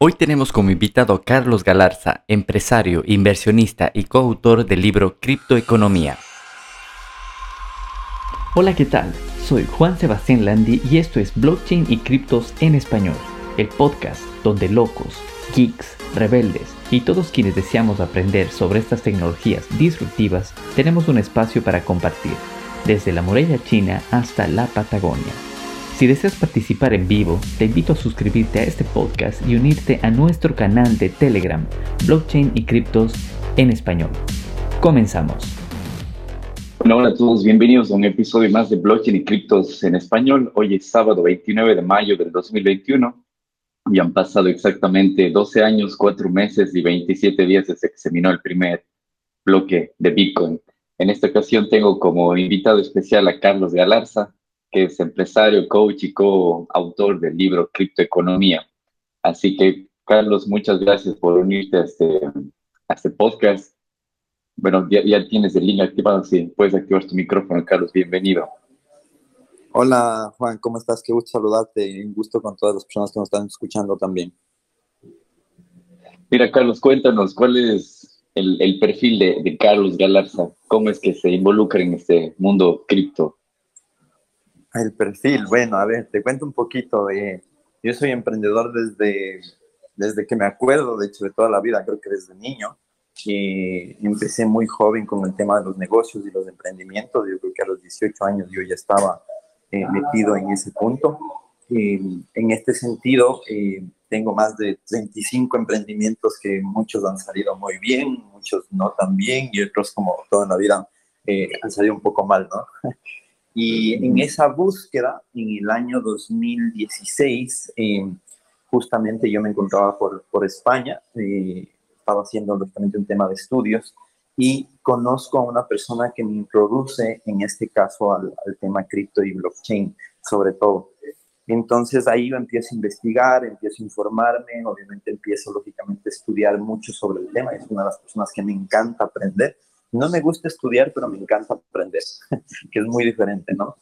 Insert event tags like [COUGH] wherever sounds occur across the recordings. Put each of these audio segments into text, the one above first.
Hoy tenemos como invitado a Carlos Galarza, empresario, inversionista y coautor del libro Criptoeconomía. Hola, ¿qué tal? Soy Juan Sebastián Landi y esto es Blockchain y Criptos en Español, el podcast donde locos, geeks, rebeldes y todos quienes deseamos aprender sobre estas tecnologías disruptivas tenemos un espacio para compartir, desde la muralla china hasta la Patagonia. Si deseas participar en vivo, te invito a suscribirte a este podcast y unirte a nuestro canal de Telegram, Blockchain y Criptos en Español. Comenzamos. hola a todos, bienvenidos a un episodio más de Blockchain y Criptos en Español. Hoy es sábado 29 de mayo del 2021 y han pasado exactamente 12 años, 4 meses y 27 días desde que se minó el primer bloque de Bitcoin. En esta ocasión tengo como invitado especial a Carlos Galarza, que es empresario, coach y coautor del libro Criptoeconomía. Así que, Carlos, muchas gracias por unirte a este, a este podcast. Bueno, ya, ya, tienes el link activado, sí, puedes activar tu micrófono, Carlos, bienvenido. Hola, Juan, ¿cómo estás? Qué gusto saludarte y un gusto con todas las personas que nos están escuchando también. Mira, Carlos, cuéntanos, ¿cuál es el, el perfil de, de Carlos Galarza? ¿Cómo es que se involucra en este mundo cripto? El perfil, bueno, a ver, te cuento un poquito. de yo soy emprendedor desde, desde que me acuerdo, de hecho, de toda la vida, creo que desde niño. Y empecé muy joven con el tema de los negocios y los emprendimientos. Yo creo que a los 18 años yo ya estaba eh, metido en ese punto. Y en este sentido, eh, tengo más de 35 emprendimientos que muchos han salido muy bien, muchos no tan bien y otros, como toda la vida, eh, han salido un poco mal, ¿no? Y en esa búsqueda, en el año 2016, eh, justamente yo me encontraba por, por España, eh, estaba haciendo lógicamente un tema de estudios y conozco a una persona que me introduce, en este caso, al, al tema cripto y blockchain, sobre todo. Entonces ahí yo empiezo a investigar, empiezo a informarme, obviamente empiezo lógicamente a estudiar mucho sobre el tema, es una de las personas que me encanta aprender no me gusta estudiar, pero me encanta aprender, [LAUGHS] que es muy diferente, ¿no?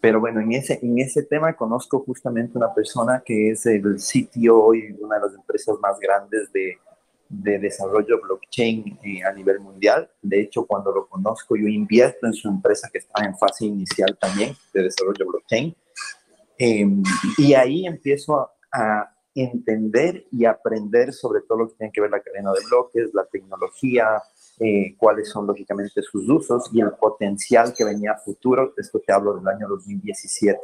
Pero bueno, en ese, en ese tema conozco justamente una persona que es el CTO y una de las empresas más grandes de, de desarrollo blockchain eh, a nivel mundial. De hecho, cuando lo conozco, yo invierto en su empresa que está en fase inicial también de desarrollo blockchain. Em, y ahí empiezo a, a, entender y aprender sobre todo lo que tiene que ver la cadena de bloques, la tecnología, eh, cuáles son lógicamente sus usos y el potencial que venía a futuro. Esto te hablo del año 2017.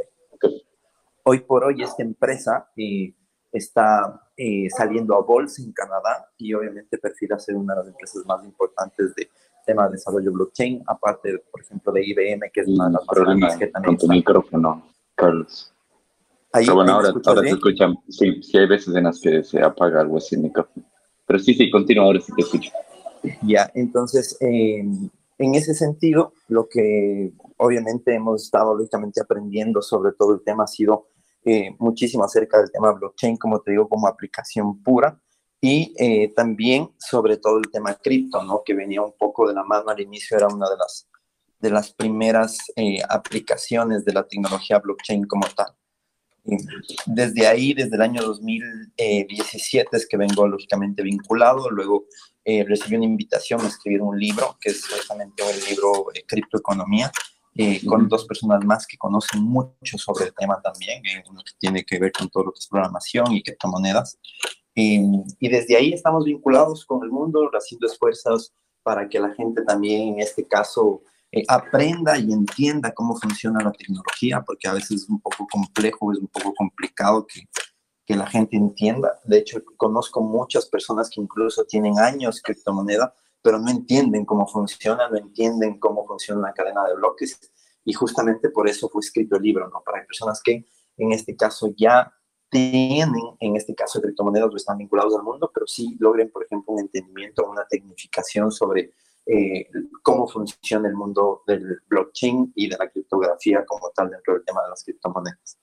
Hoy por hoy esta empresa eh, está eh, saliendo a bolsa en Canadá y obviamente perfila ser una de las empresas más importantes de tema de desarrollo blockchain, aparte, por ejemplo, de IBM, que es una de las más grandes que también... Con tu micrófono, Carlos. Ahí, Pero bueno, ahora, ahora te escuchan. Sí, sí, hay veces en las que se apaga algo así el micrófono. Pero sí, sí, continúa, ahora sí te escucho. Ya, entonces, eh, en ese sentido, lo que obviamente hemos estado lógicamente aprendiendo sobre todo el tema ha sido eh, muchísimo acerca del tema blockchain, como te digo, como aplicación pura, y eh, también sobre todo el tema cripto, ¿no? Que venía un poco de la mano al inicio, era una de las, de las primeras eh, aplicaciones de la tecnología blockchain como tal. Desde ahí, desde el año 2017 es que vengo lógicamente vinculado, luego eh, recibí una invitación a escribir un libro, que es justamente el libro de Criptoeconomía, eh, con dos personas más que conocen mucho sobre el tema también, eh, uno que tiene que ver con todo lo que es programación y criptomonedas. y desde ahí estamos vinculados con el mundo, haciendo esfuerzos para que la gente también, en este caso, eh, aprenda y entienda cómo funciona la tecnología, porque a veces es un poco complejo, es un poco complicado que, que la gente entienda. De hecho, conozco muchas personas que incluso tienen años criptomoneda, pero no entienden cómo funciona, no entienden cómo funciona la cadena de bloques. Y justamente por eso fue escrito el libro, ¿no? Para personas que en este caso ya tienen, en este caso, criptomonedas o están vinculados al mundo, pero sí logren, por ejemplo, un entendimiento, una tecnificación sobre eh, cómo funciona el mundo del blockchain y de la criptografía como tal dentro del tema de las criptomonedas.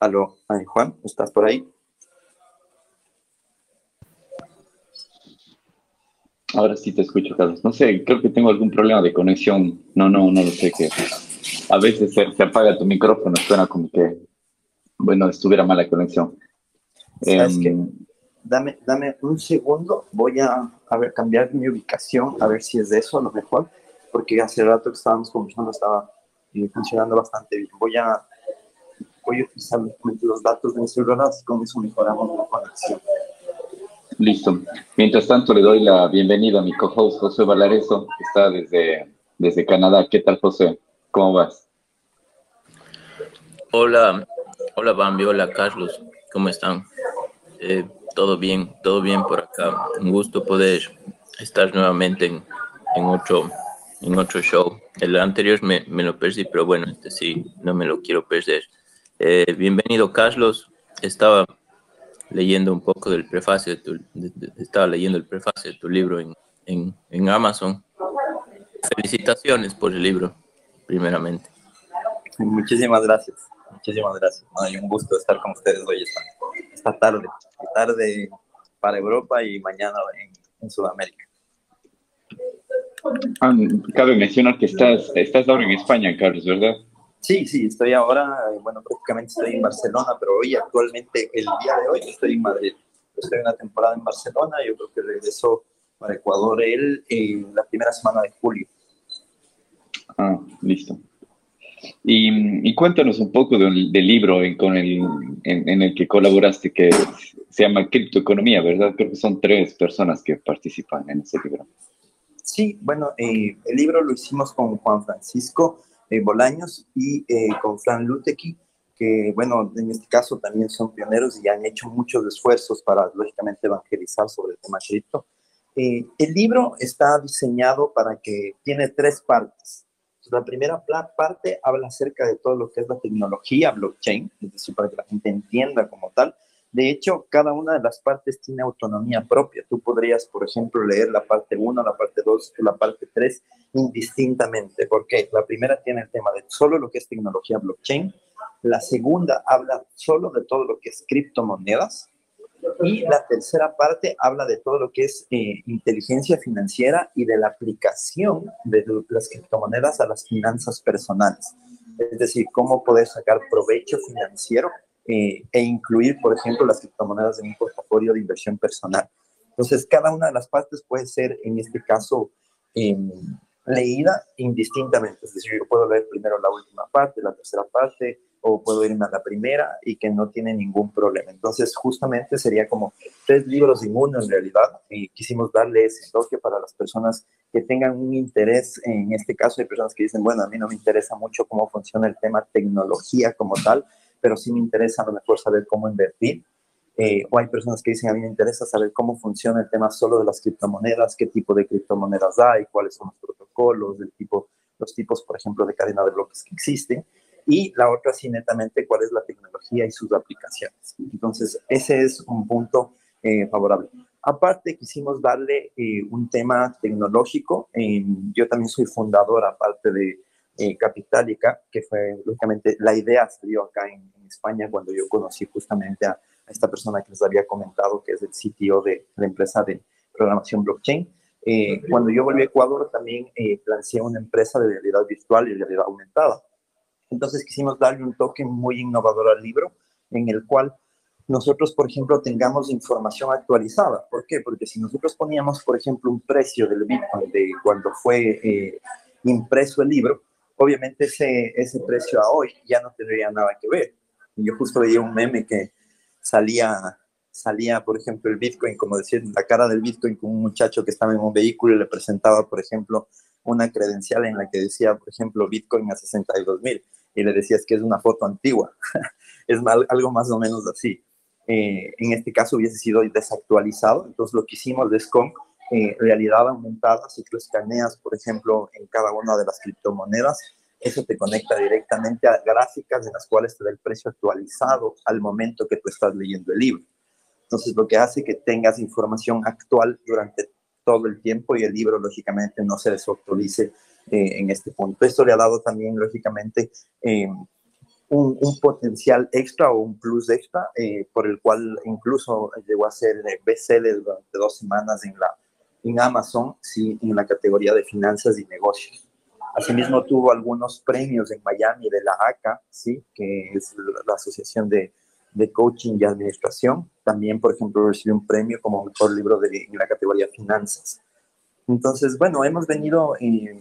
Aló, Juan, ¿estás por ahí? Ahora sí te escucho, Carlos. No sé, creo que tengo algún problema de conexión. No, no, no lo sé. Que a veces se, apaga tu micrófono, suena como que, bueno, estuviera mala conexión. ¿Sabes em, Dame, dame un segundo, voy a, a ver, cambiar mi ubicación, a ver si es de eso a lo mejor, porque hace rato que estábamos conversando estaba eh, funcionando bastante bien. Voy a, voy a utilizar los datos de mi celular, así con eso mejoramos la conexión. Listo. Mientras tanto, le doy la bienvenida a mi co-host José Valareso, que está desde, desde Canadá. ¿Qué tal, José? ¿Cómo vas? Hola, hola Bambi, hola Carlos, ¿cómo están? Eh, todo bien, todo bien por acá. Un gusto poder estar nuevamente en, en otro, en otro show. El anterior me, me, lo perdí, pero bueno, este sí, no me lo quiero perder. Eh, bienvenido, Carlos. Estaba leyendo un poco del prefacio, de tu, estaba leyendo el prefacio de tu libro en, en, en, Amazon. Felicitaciones por el libro, primeramente. Muchísimas gracias, muchísimas gracias. hay un gusto estar con ustedes hoy esta, esta tarde, tarde para Europa y mañana en, en Sudamérica. Ah, cabe mencionar que estás, estás ahora en España, Carlos, ¿verdad? Sí, sí, estoy ahora, bueno, prácticamente estoy en Barcelona, pero hoy actualmente, el día de hoy, estoy en Madrid. Estoy en una temporada en Barcelona, yo creo que regreso para Ecuador él en la primera semana de julio. Ah, listo. Y, y cuéntanos un poco del, del libro en, con el, en, el que colaboraste, que se llama Criptoeconomía, ¿verdad? Creo que son tres personas que participan en ese libro. Sí, bueno, eh, el libro lo hicimos con Juan Francisco eh, Bolaños y eh, con Fran Lutequi, que, bueno, en este caso también son pioneros y han hecho muchos esfuerzos para, lógicamente, evangelizar sobre el tema cripto. Eh, el libro está diseñado para que tiene tres partes. La primera parte habla acerca de todo lo que es la tecnología blockchain, es decir, para que la gente entienda como tal, de hecho, cada una de las partes tiene autonomía propia. Tú podrías, por ejemplo, leer la parte 1, la parte 2, la parte 3 indistintamente, porque la primera tiene el tema de solo lo que es tecnología blockchain, la segunda habla solo de todo lo que es criptomonedas y la tercera parte habla de todo lo que es eh, inteligencia financiera y de la aplicación de las criptomonedas a las finanzas personales. Es decir, cómo poder sacar provecho financiero eh, e incluir, por ejemplo, las criptomonedas en un portafolio de inversión personal. Entonces, cada una de las partes puede ser, en este caso, em, leída indistintamente. Es decir, yo puedo leer primero la última parte, la tercera parte, o puedo irme a la primera y que no tiene ningún problema. Entonces, justamente sería como tres libros en uno en realidad y quisimos darle ese toque para las personas que tengan un interés. En este caso, hay personas que dicen, bueno, a mí no me interesa mucho cómo funciona el tema tecnología como tal, pero sí me interesa a lo mejor saber cómo invertir. Eh, o hay personas que dicen, a mí me interesa saber cómo funciona el tema solo de las criptomonedas, qué tipo de criptomonedas hay, cuáles son los protocolos, del tipo, los tipos, por ejemplo, de cadena de bloques que existen. Y la otra, sí, netamente, cuál es la tecnología y sus aplicaciones. Entonces, ese es un punto eh, favorable. Aparte, quisimos darle eh, un tema tecnológico. yo también soy fundador, aparte de eh, Capitalica, que fue, lógicamente, la idea salió acá en, España cuando yo conocí justamente a, esta persona que les había comentado, que es el CTO de la empresa de programación blockchain. Eh, cuando yo volví a Ecuador, también eh, planteé una empresa de realidad virtual y realidad aumentada. Entonces quisimos darle un toque muy innovador al libro, en el cual nosotros, por ejemplo, tengamos información actualizada. ¿Por qué? Porque si nosotros poníamos, por ejemplo, un precio del Bitcoin de cuando fue eh, impreso el libro, obviamente ese, ese precio a hoy ya no tendría nada que ver. Yo justo veía un meme que salía, salía, por ejemplo, el Bitcoin, como decir, la cara del Bitcoin con un muchacho que estaba en un vehículo y le presentaba, por ejemplo, una credencial en la que decía, por ejemplo, Bitcoin a 62 mil y le decías que es una foto antigua. [LAUGHS] es algo más o menos así. Eh, en este caso hubiese sido desactualizado, entonces lo que hicimos eh, realidad aumentada, si tú escaneas, por ejemplo, en cada una de las criptomonedas, eso te conecta directamente a gráficas en las cuales te da el precio actualizado al momento que tú estás leyendo el libro. Entonces, lo que hace que tengas información actual durante todo el tiempo y el libro, lógicamente, no se desactualice eh, en este punto. Esto le ha dado también, lógicamente, eh, un, potencial extra o un plus extra, por el cual incluso llegó a ser bestseller durante dos semanas en la en Amazon, sí, en la categoría de finanzas y negocios. Asimismo, tuvo algunos premios en Miami de la ACA, sí, que es la Asociación de, de Coaching y Administración. También, por ejemplo, recibió un premio como mejor libro de, en la categoría finanzas. Entonces, bueno, hemos venido eh,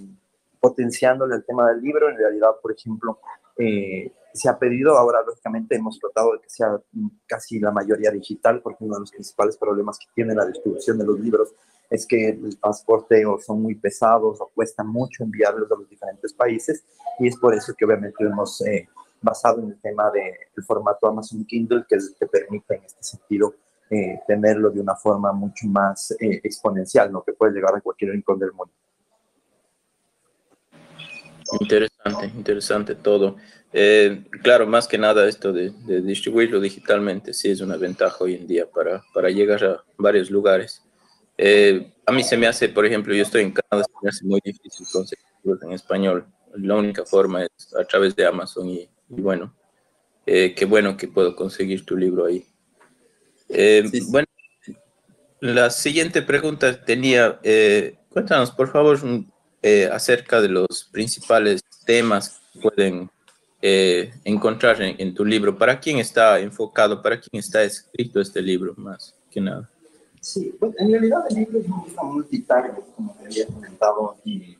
potenciándole el tema del libro. En realidad, por ejemplo, eh, se ha pedido, ahora lógicamente hemos tratado de que sea casi la mayoría digital, porque uno de los principales problemas que tiene la distribución de los libros es que el transporte o son muy pesados o cuesta mucho enviarlos a los diferentes países y es por eso que obviamente hemos eh, basado en el tema del formato Amazon Kindle que, es, que permite en este sentido eh, tenerlo de una forma mucho más eh, exponencial, ¿no? que puede llegar a cualquier rincón del mundo. Interesante, interesante todo. Eh, claro, más que nada esto de, distribuirlo digitalmente sí es una ventaja hoy en día para, para llegar a varios lugares. Eh, a mí se me hace, por ejemplo, yo estoy en Canadá, se me hace muy difícil conseguirlo en español. La única forma es a través de Amazon y, bueno, eh, qué bueno que puedo conseguir tu libro ahí. Bueno, la siguiente pregunta tenía, cuéntanos por favor acerca de los principales temas que pueden eh, encontrar en, tu libro? ¿Para quién está enfocado? ¿Para quién está escrito este libro más que nada? Sí, pues en realidad el libro es un libro como te había comentado, y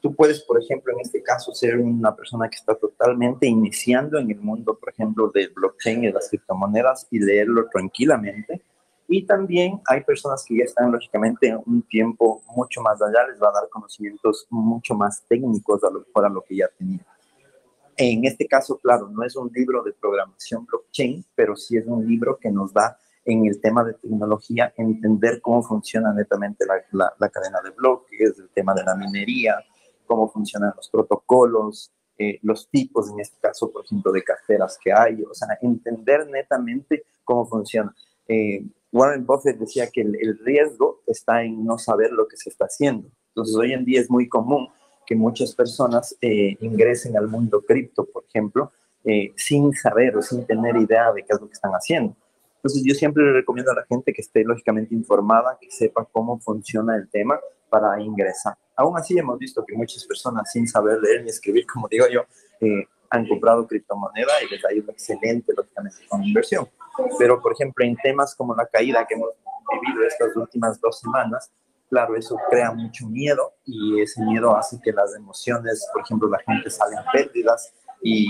tú puedes, por ejemplo, en este caso, ser una persona que está totalmente iniciando en el mundo, por ejemplo, del blockchain y las criptomonedas y leerlo tranquilamente. Y también hay personas que ya están, lógicamente, un tiempo mucho más allá, les va a dar conocimientos mucho más técnicos a para lo que ya tenían. En este caso, claro, no es un libro de programación blockchain, pero sí es un libro que nos da en el tema de tecnología entender cómo funciona netamente la, la, cadena de bloques, el tema de la minería, cómo funcionan los protocolos, eh, los tipos, en este caso, por ejemplo, de carteras que hay, o sea, entender netamente cómo funciona. Eh, Warren Buffett decía que el, el, riesgo está en no saber lo que se está haciendo. Entonces, hoy en día es muy común que muchas personas eh, ingresen al mundo cripto, por ejemplo, eh, sin saber o sin tener idea de qué es lo que están haciendo. Entonces yo siempre le recomiendo a la gente que esté lógicamente informada, que sepa cómo funciona el tema para ingresar. Aún así hemos visto que muchas personas sin saber leer ni escribir, como digo yo, eh, han comprado criptomoneda y les ha ido excelente, lógicamente, con inversión. Pero, por ejemplo, en temas como la caída que hemos vivido estas últimas dos semanas, claro, eso crea mucho miedo y ese miedo hace que las emociones, por ejemplo, la gente sale en pérdidas y,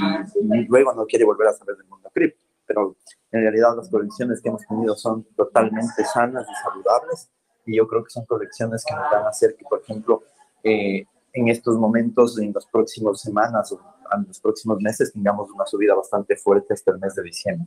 luego no quiere volver a saber del mundo cripto. Pero en realidad las colecciones que hemos tenido son totalmente sanas y saludables y yo creo que son colecciones que nos van a hacer que, por ejemplo, eh, en estos momentos, en las próximas semanas o en los próximos meses, tengamos una subida bastante fuerte hasta el mes de diciembre.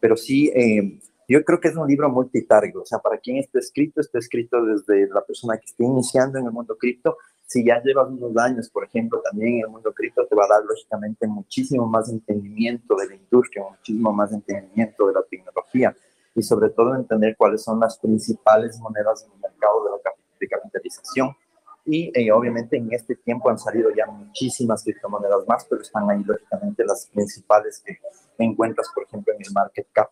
Pero sí, eh, yo creo que es un libro multitarget, o sea, para quien está escrito, está escrito desde la persona que esté iniciando en el mundo cripto. Si ya llevas unos años, por ejemplo, también en el mundo cripto te va a dar lógicamente muchísimo más entendimiento de la industria, muchísimo más entendimiento de la tecnología y sobre todo entender cuáles son las principales monedas en el mercado de, la, de capitalización. Y eh, obviamente en este tiempo han salido ya muchísimas criptomonedas más, pero están ahí lógicamente las principales que encuentras, por ejemplo, en el market cap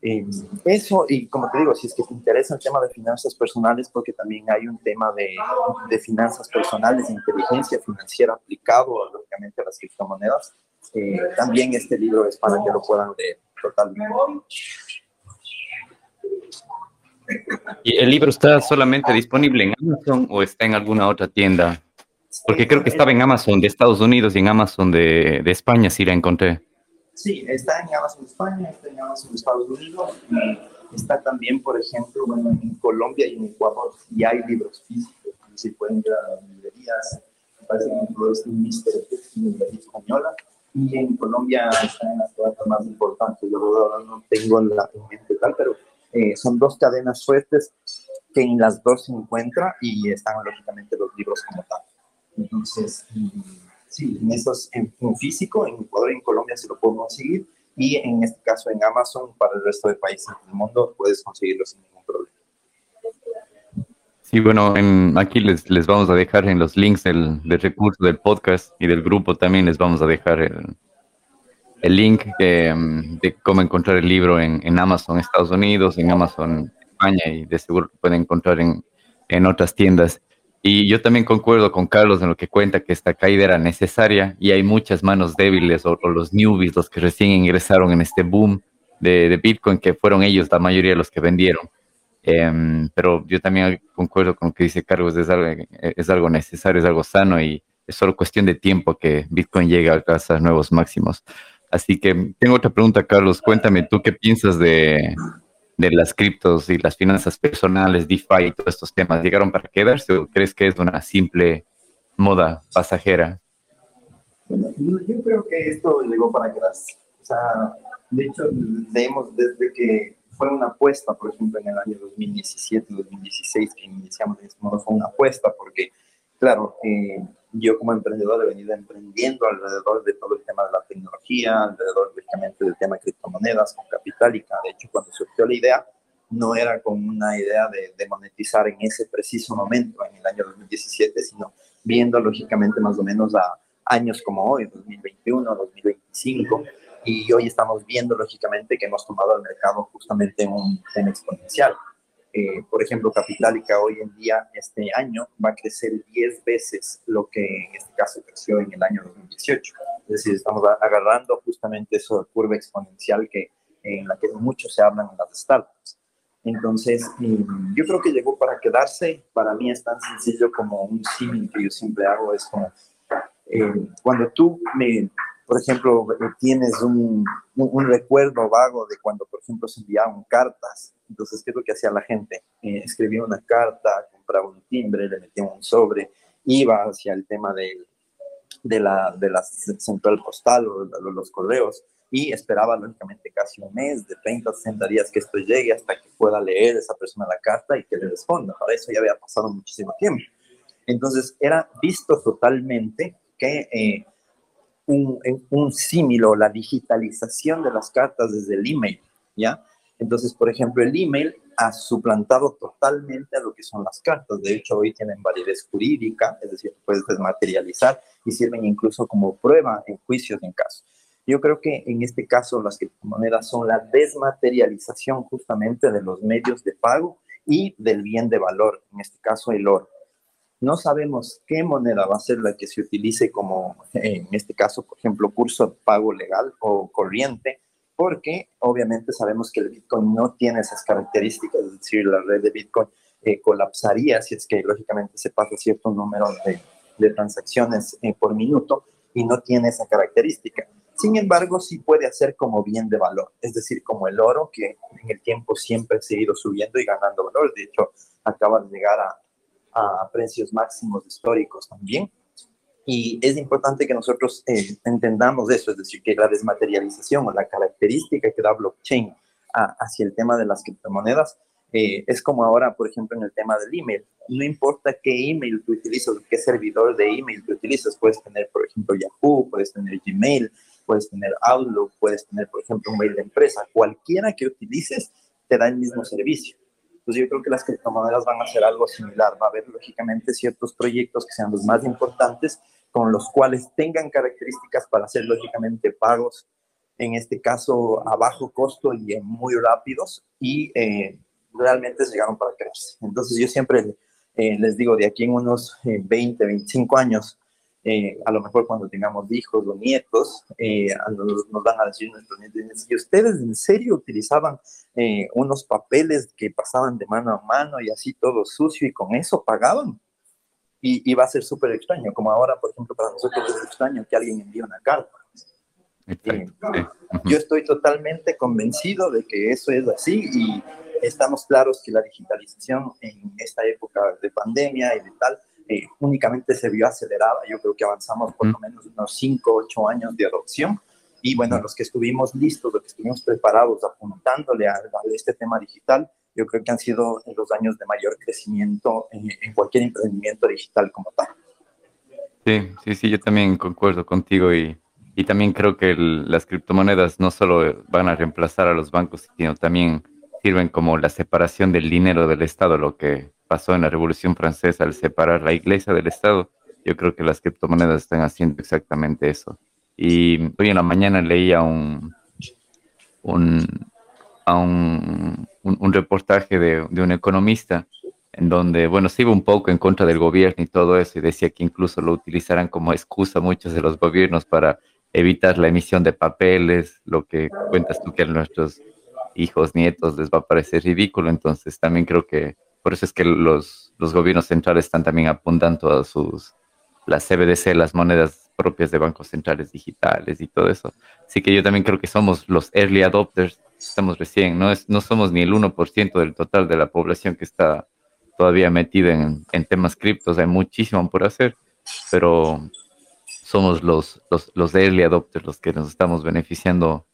eh, eso, y como te digo, si es que te interesa el tema de finanzas personales, porque también hay un tema de, de finanzas personales, inteligencia financiera aplicado, lógicamente, a las criptomonedas, eh, también este libro es para que lo puedan leer totalmente. ¿Y el libro está solamente disponible en Amazon o está en alguna otra tienda? Porque creo que estaba en Amazon de Estados Unidos y en Amazon de, de España, sí la encontré. Sí, está en Amazon España, está en Amazon Estados Unidos y está también, por ejemplo, en Colombia y en Ecuador. Y hay libros físicos, si pueden ir a las librerías. Me parece que es un Mister una librería española. Y en Colombia está en las cadenas más importantes. Yo ahora no tengo en, la, mente tal, pero eh, son dos cadenas fuertes que en las dos se encuentra y están lógicamente los libros como tal. Entonces, sí, en esos, en, físico, en Ecuador y en Colombia se lo puedo conseguir y en este caso en Amazon para el resto de países del mundo puedes conseguirlo sin ningún problema. Sí, bueno, aquí les, les vamos a dejar en los links del, del, recurso del podcast y del grupo también les vamos a dejar el, el link de, de, cómo encontrar el libro en, en, Amazon Estados Unidos, en Amazon España y de seguro pueden encontrar en en otras tiendas. Y yo también concuerdo con Carlos en lo que cuenta que esta caída era necesaria y hay muchas manos débiles o, los newbies, los que recién ingresaron en este boom de, Bitcoin, que fueron ellos la mayoría de los que vendieron. Em, pero yo también concuerdo con lo que dice Carlos, es algo, es algo necesario, es algo sano y es solo cuestión de tiempo que Bitcoin llegue a esos nuevos máximos. Así que tengo otra pregunta, Carlos. Cuéntame, ¿tú qué piensas de, de las criptos y las finanzas personales, DeFi y todos estos temas? ¿Llegaron para quedarse o crees que es una simple moda pasajera? yo creo que esto llegó para quedarse. O sea, de hecho, leemos desde que fue una apuesta, por ejemplo, en el año 2017, 2016, que iniciamos en este modo, fue una apuesta porque, claro, eh, yo como emprendedor he venido emprendiendo alrededor de todo el tema de la tecnología, alrededor lógicamente del tema de criptomonedas, con Capitalica. De hecho, cuando surgió la idea, no era con una idea de, de, monetizar en ese preciso momento, en el año 2017, sino viendo lógicamente más o menos a años como hoy, 2021, 2025. Y hoy estamos viendo lógicamente que hemos tomado el mercado justamente en un tema exponencial. Eh, por ejemplo, Capitalica hoy en día, este año, va a crecer 10 veces lo que en este caso creció en el año 2018. Es decir, estamos agarrando justamente esa curva exponencial que, en la que mucho se hablan en las startups. Entonces, yo creo que llegó para quedarse. Para mí es tan sencillo como un símil que yo siempre hago, es como eh, cuando tú me por ejemplo, eh, tienes un, un, recuerdo vago de cuando, por ejemplo, se enviaban cartas. Entonces, ¿qué es lo que hacía la gente? Eh, escribía una carta, compraba un timbre, le metía un sobre, iba hacia el tema de, de, la, de la central postal o los correos y esperaba, lógicamente, casi un mes, de 30 a 60 días que esto llegue hasta que pueda leer esa persona la carta y que le responda. Para eso ya había pasado muchísimo tiempo. Entonces, era visto totalmente que... Eh, un, un símilo, la digitalización de las cartas desde el email, ¿ya? Entonces, por ejemplo, el email ha suplantado totalmente a lo que son las cartas. De hecho, hoy tienen validez jurídica, es decir, puedes desmaterializar y sirven incluso como prueba en juicios en caso. Yo creo que en este caso las criptomonedas son la desmaterialización justamente de los medios de pago y del bien de valor, en este caso el oro. No sabemos qué moneda va a ser la que se utilice como, en este caso, por ejemplo, curso de pago legal o corriente, porque obviamente sabemos que el Bitcoin no tiene esas características, es decir, la red de Bitcoin eh, colapsaría si es que lógicamente se pasa cierto número de, de transacciones eh, por minuto y no tiene esa característica. Sin embargo, sí puede hacer como bien de valor, es decir, como el oro que en el tiempo siempre ha ido subiendo y ganando valor. De hecho, acaba de llegar a, a precios máximos históricos también. Y es importante que nosotros eh, entendamos eso, es decir, que la desmaterialización o la característica que da blockchain hacia el tema de las criptomonedas eh, es como ahora, por ejemplo, en el tema del email. No importa qué email tú utilizas, qué servidor de email tú utilizas, puedes tener, por ejemplo, Yahoo, puedes tener Gmail, puedes tener Outlook, puedes tener, por ejemplo, un mail de empresa. Cualquiera que utilices te da el mismo servicio. Entonces yo creo que las criptomonedas van a hacer algo similar. Va a haber lógicamente ciertos proyectos que sean los más importantes, con los cuales tengan características para hacer lógicamente pagos, en este caso a bajo costo y muy rápidos, y eh, realmente llegaron para quedarse. Entonces yo siempre eh, les digo, de aquí en unos 20, eh, 25 años, eh, a lo mejor cuando tengamos hijos o nietos, eh, nos, nos, van a decir nuestros nietos, si ustedes en serio utilizaban eh, unos papeles que pasaban de mano a mano y así todo sucio y con eso pagaban, y, y va a ser súper extraño, como ahora, por ejemplo, para nosotros es extraño que alguien envíe una carta. Yo estoy totalmente convencido de que eso es así y estamos claros que la digitalización en esta época de pandemia y de tal eh, únicamente se vio acelerada. Yo creo que avanzamos por lo menos unos 5, 8 años de adopción. Y bueno, los que estuvimos listos, los que estuvimos preparados apuntándole a, este tema digital, yo creo que han sido los años de mayor crecimiento en, cualquier emprendimiento digital como tal. Sí, sí, sí, yo también concuerdo contigo y, y también creo que las criptomonedas no solo van a reemplazar a los bancos, sino también sirven como la separación del dinero del Estado, lo que pasó en la Revolución Francesa al separar la iglesia del Estado. Yo creo que las criptomonedas están haciendo exactamente eso. Y hoy en la mañana leía un, un, un, un reportaje de, un economista en donde, bueno, se iba un poco en contra del gobierno y todo eso, y decía que incluso lo utilizarán como excusa muchos de los gobiernos para evitar la emisión de papeles, lo que cuentas tú que a nuestros hijos, nietos les va a parecer ridículo, entonces también creo que por eso es que los, los gobiernos centrales están también apuntando a sus, las CBDC, las monedas propias de bancos centrales digitales y todo eso. Así que yo también creo que somos los early adopters, estamos recién, no, es, no somos ni el 1% del total de la población que está todavía metida en, en temas criptos, hay muchísimo por hacer, pero somos los, los, los early adopters los que nos estamos beneficiando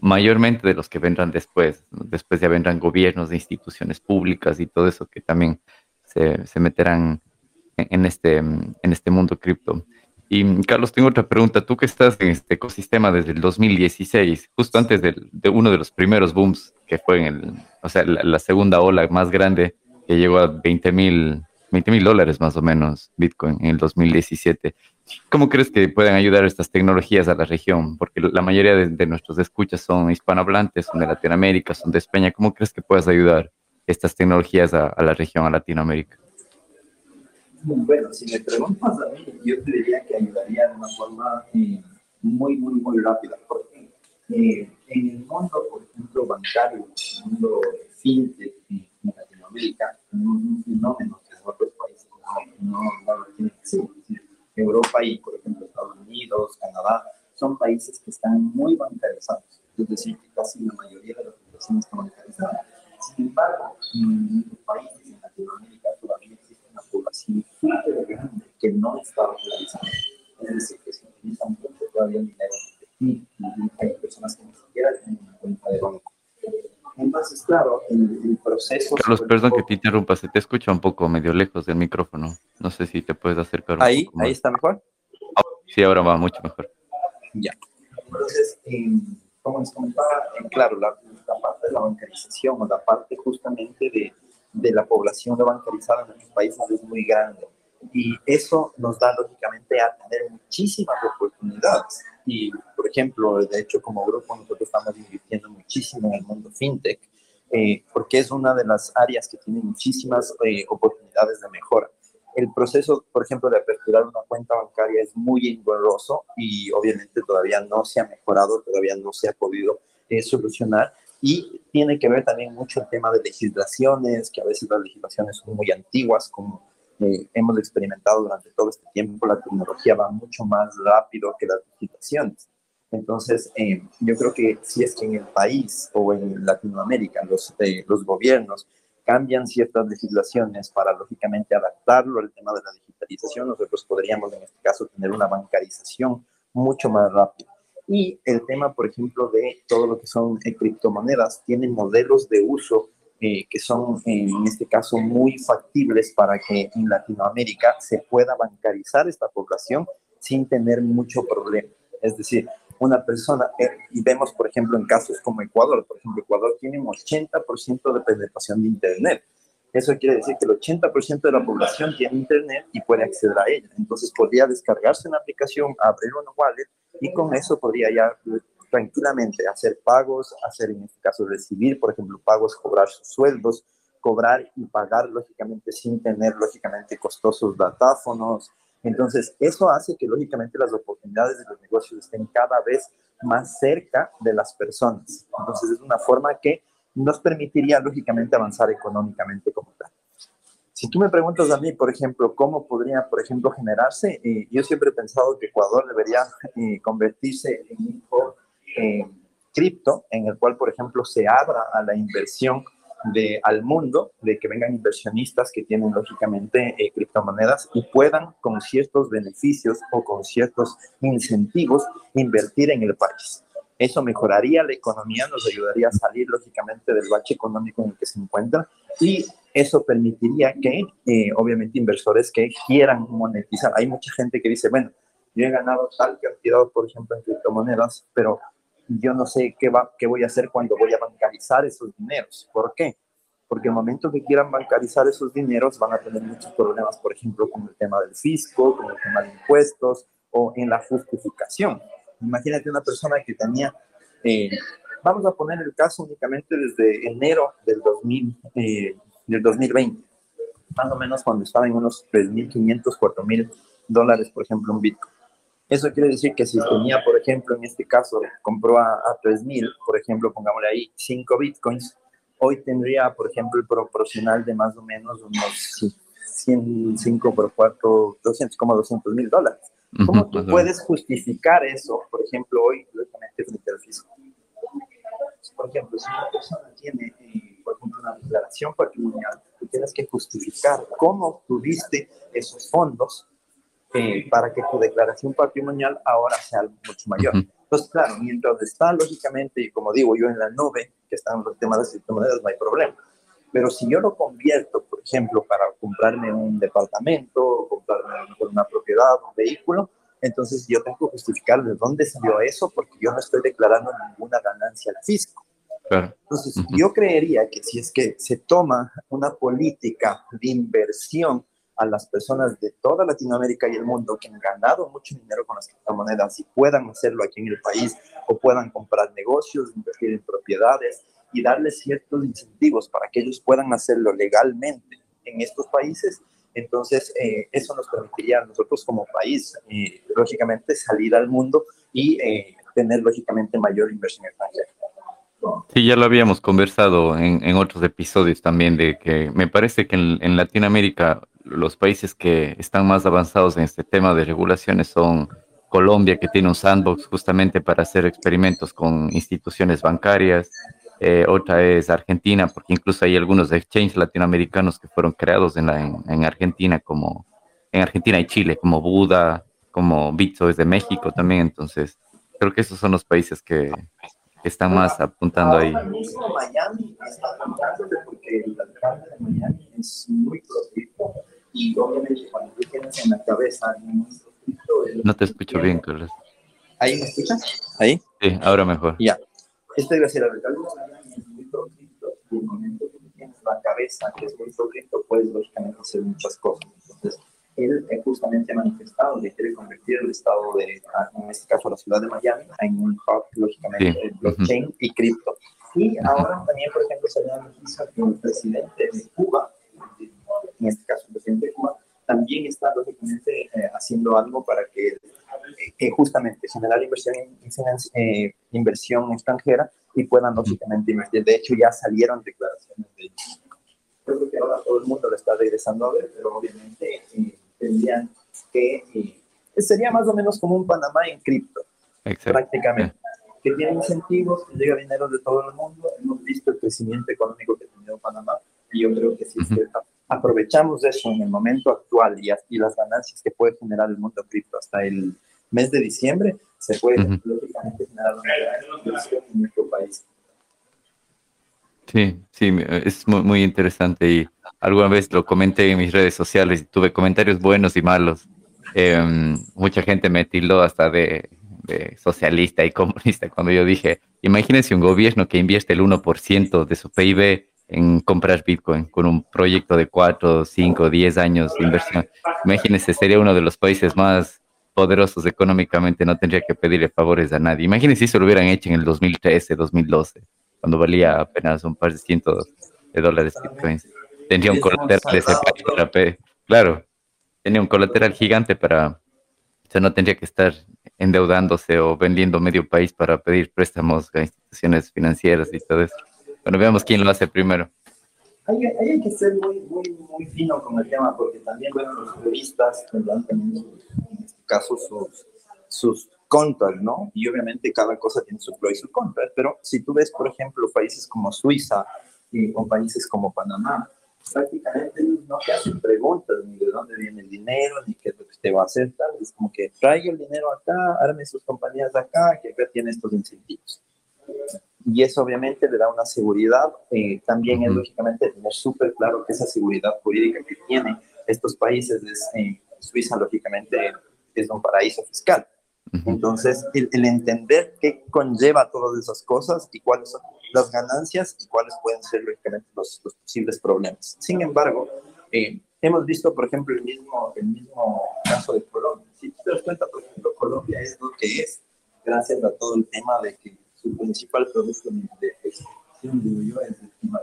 mayormente de los que vendrán después. Después ya vendrán gobiernos de instituciones públicas y todo eso que también se, se meterán en, este, en este mundo cripto. Y Carlos, tengo otra pregunta. Tú que estás en este ecosistema desde el 2016, justo antes de, de uno de los primeros booms que fue en el, o sea, la, la segunda ola más grande que llegó a 20 mil 20 mil dólares más o menos Bitcoin en el 2017. ¿Cómo crees que pueden ayudar estas tecnologías a la región? Porque la mayoría de, nuestros escuchas son hispanohablantes, son de Latinoamérica, son de España. ¿Cómo crees que puedes ayudar estas tecnologías a, la región, a Latinoamérica? Bueno, si me preguntas a mí, yo te diría que ayudaría de una forma eh, muy, muy, muy rápida. Porque eh, en el mundo, por ejemplo, bancario, en el mundo fintech en Latinoamérica, un fenómeno que en otros países no, no, lo tienen Europa y, por ejemplo, Estados Unidos, Canadá, son países que están muy bancarizados, es decir, que casi la mayoría de la población está bancarizada. Sin embargo, en los países en Latinoamérica todavía existe una población que no está bancarizada. Es decir, que se utiliza mucho todavía el dinero y hay personas que ni siquiera tienen una cuenta de banco. Entonces, claro, el, el proceso... Carlos, perdón que te interrumpa, se te escucha un poco medio lejos del micrófono. No sé si te puedes acercar un ahí, Ahí está mejor. Sí, ahora va mucho mejor. Ya. Entonces, eh, como les comentaba, eh, claro, la, la, parte de la bancarización o la parte justamente de, de la población de bancarizada en nuestros países es muy grande. Y eso nos da, lógicamente, a tener muchísimas oportunidades. Y, por ejemplo, de hecho, como grupo, nosotros estamos invirtiendo muchísimo en el mundo fintech, eh, porque es una de las áreas que tiene muchísimas eh, oportunidades de mejora. El proceso, por ejemplo, de aperturar una cuenta bancaria es muy engorroso y obviamente todavía no se ha mejorado, todavía no se ha podido eh, solucionar. Y tiene que ver también mucho el tema de legislaciones, que a veces las legislaciones son muy antiguas, como hemos experimentado durante todo este tiempo, la tecnología va mucho más rápido que las legislaciones. Entonces, eh, yo creo que si es que en el país o en Latinoamérica los, eh, los gobiernos cambian ciertas legislaciones para, lógicamente, adaptarlo al tema de la digitalización, nosotros podríamos, en este caso, tener una bancarización mucho más rápida. Y el tema, por ejemplo, de todo lo que son eh, criptomonedas, tienen modelos de uso que son, en este caso, muy factibles para que en Latinoamérica se pueda bancarizar esta población sin tener mucho problema. Es decir, una persona, eh, y vemos, por ejemplo, en casos como Ecuador, por ejemplo, Ecuador tiene un 80% de penetración de Internet. Eso quiere decir que el 80% de la población tiene Internet y puede acceder a ella. Entonces podría descargarse una aplicación, abrir una wallet y con eso podría ya tranquilamente hacer pagos, hacer en este caso recibir, por ejemplo, pagos, cobrar sus sueldos, cobrar y pagar lógicamente sin tener lógicamente costosos datáfonos, entonces, eso hace que lógicamente las oportunidades de los negocios estén cada vez más cerca de las personas. Entonces, es una forma que nos permitiría lógicamente avanzar económicamente como tal. Si tú me preguntas a mí, por ejemplo, cómo podría, por ejemplo, generarse, eh, yo siempre he pensado que Ecuador debería eh, convertirse en un eh, cripto, en el cual, por ejemplo, se abra a la inversión de, al mundo, de que vengan inversionistas que tienen lógicamente eh, criptomonedas y puedan con ciertos beneficios o con ciertos incentivos invertir en el país. Eso mejoraría la economía, nos ayudaría a salir lógicamente del bache económico en el que se encuentra y eso permitiría que, eh, obviamente, inversores que quieran monetizar. Hay mucha gente que dice, bueno, yo he ganado tal cantidad, por ejemplo, en criptomonedas, pero yo no sé qué, va, qué voy a hacer cuando voy a bancarizar esos dineros. ¿Por qué? Porque el momento que quieran bancarizar esos dineros van a tener muchos problemas, por ejemplo, con el tema del fisco, con el tema de impuestos o en la justificación. Imagínate una persona que tenía, eh, vamos a poner el caso únicamente desde enero del, 2000, eh, del 2020. más o menos cuando estaba en unos 3.500, 4.000 dólares, por ejemplo, un Bitcoin. Eso quiere decir que si tenía, por ejemplo, en este caso, compró a, a 3.000, por ejemplo, pongámosle ahí 5 Bitcoins, hoy tendría, por ejemplo, el proporcional de más o menos unos 105 por 4, 200, como 200 mil dólares. ¿Cómo tú puedes justificar eso, por ejemplo, hoy directamente frente al fisco? Por ejemplo, si una persona tiene, eh, por ejemplo, una declaración patrimonial, tú tienes que justificar cómo obtuviste esos fondos eh, para que tu declaración patrimonial ahora sea mucho mayor. Entonces, claro, mientras está lógicamente, y como digo yo en la nube, que están los temas de criptomonedas, no hay problema. Pero si yo lo convierto, por ejemplo, para comprarme un departamento, comprarme una propiedad, un vehículo, entonces yo tengo que justificar de dónde salió eso porque yo no estoy declarando ninguna ganancia al fisco. Entonces, yo creería que si es que se toma una política de inversión a las personas de toda Latinoamérica y el mundo que han ganado mucho dinero con las criptomonedas y puedan hacerlo aquí en el país o puedan comprar negocios, invertir en propiedades, y darles ciertos incentivos para que ellos puedan hacerlo legalmente en estos países, entonces eh, eso nos permitiría a nosotros como país, eh, lógicamente, salir al mundo y eh, tener, lógicamente, mayor inversión extranjera. Sí, ya lo habíamos conversado en, en, otros episodios también, de que me parece que en, en, Latinoamérica los países que están más avanzados en este tema de regulaciones son Colombia, que tiene un sandbox justamente para hacer experimentos con instituciones bancarias, eh, otra es Argentina, porque incluso hay algunos exchanges latinoamericanos que fueron creados en, en, Argentina, como en Argentina y Chile, como Buda, como Bitso es de México también, entonces creo que esos son los países que, están más apuntando ahí. Miami está porque el de Miami es muy y obviamente cuando tú tienes en la cabeza no te escucho bien, Carlos. ¿Ahí me escuchas? ¿Ahí? Sí, ahora mejor. Ya. Este iba a el alcalde es muy y en el momento que tienes la cabeza que es muy profito, puedes lógicamente hacer muchas cosas. Entonces, él justamente ha manifestado que quiere convertir el estado de, en este caso la ciudad de Miami, en un hub, lógicamente, de blockchain y cripto. Y ahora también, por ejemplo, se ha noticia que el presidente de Cuba, en este caso el presidente de Cuba, también está lógicamente eh, haciendo algo para que que justamente generar inversión, eh, inversión extranjera y puedan lógicamente invertir. De hecho, ya salieron declaraciones de Creo que ahora todo el mundo lo está regresando a ver, pero obviamente eh, tendrían que... Eh, sería más o menos como un Panamá en cripto, prácticamente. Que tiene incentivos, que llega dinero de todo el mundo. Hemos visto el crecimiento económico que ha tenido Panamá y yo creo que si aprovechamos eso en el momento actual y, y las ganancias que puede generar el mundo cripto hasta el mes de diciembre, se puede lógicamente generar una en nuestro país. Sí, sí, es muy, muy, interesante y alguna vez lo comenté en mis redes sociales y tuve comentarios buenos y malos. Em, mucha gente me tildó hasta de, de, socialista y comunista cuando yo dije, imagínense un gobierno que invierte el 1% de su PIB en comprar Bitcoin con un proyecto de 4, 5, 10 años de inversión. Imagínense, sería uno de los países más poderosos económicamente no tendría que pedirle favores a nadie. Imagínense si se lo hubieran hecho en el 2013, 2012, cuando valía apenas un par de cientos de dólares bitcoins. Tendría un colateral de claro, tenía un colateral gigante para, o sea, no tendría que estar endeudándose o vendiendo medio país para pedir préstamos a instituciones financieras y todo eso. Bueno, veamos quién lo hace primero. Hay, hay que ser muy, muy, muy fino con el tema, porque también, bueno, los juristas tendrán también caso sus, sus contras, ¿no? Y obviamente cada cosa tiene su pro y su contra, pero si tú ves, por ejemplo, países como Suiza y, o países como Panamá, prácticamente no te hacen preguntas ni de dónde viene el dinero, ni qué es lo que te va a hacer, tal. Es como que traiga el dinero acá, arme sus compañías acá, que acá tiene estos incentivos. Y eso obviamente le da una seguridad. Eh, también es lógicamente tener súper claro que esa seguridad jurídica que tienen estos países es eh, Suiza, lógicamente, es un paraíso fiscal. Entonces, el, entender qué conlleva todas esas cosas y cuáles son las ganancias y cuáles pueden ser los, los posibles problemas. Sin embargo, eh, hemos visto, por ejemplo, el mismo, el mismo caso de Colombia. Si te das cuenta, por ejemplo, Colombia es lo que es gracias a todo el tema de que su principal producto de exportación, digo yo, es el clima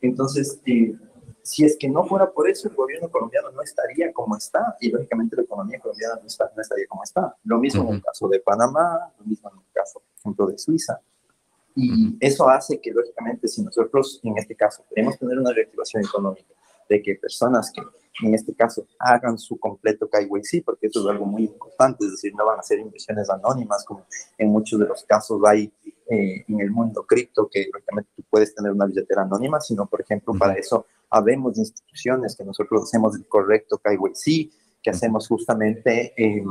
Entonces, eh, si es que no fuera por eso, el gobierno colombiano no estaría como está y lógicamente la economía colombiana no, está, no estaría como está. Lo mismo en el caso de Panamá, lo mismo en el caso, por ejemplo, de Suiza. Y eso hace que, lógicamente, si nosotros, en este caso, queremos tener una reactivación económica, de que personas que, en este caso, hagan su completo KYC, porque eso es algo muy importante, es decir, no van a ser inversiones anónimas, como en muchos de los casos hay eh, en el mundo cripto, que lógicamente tú puedes tener una billetera anónima, sino, por ejemplo, para eso habemos instituciones que nosotros hacemos el correcto KYC, que hacemos justamente... Eh,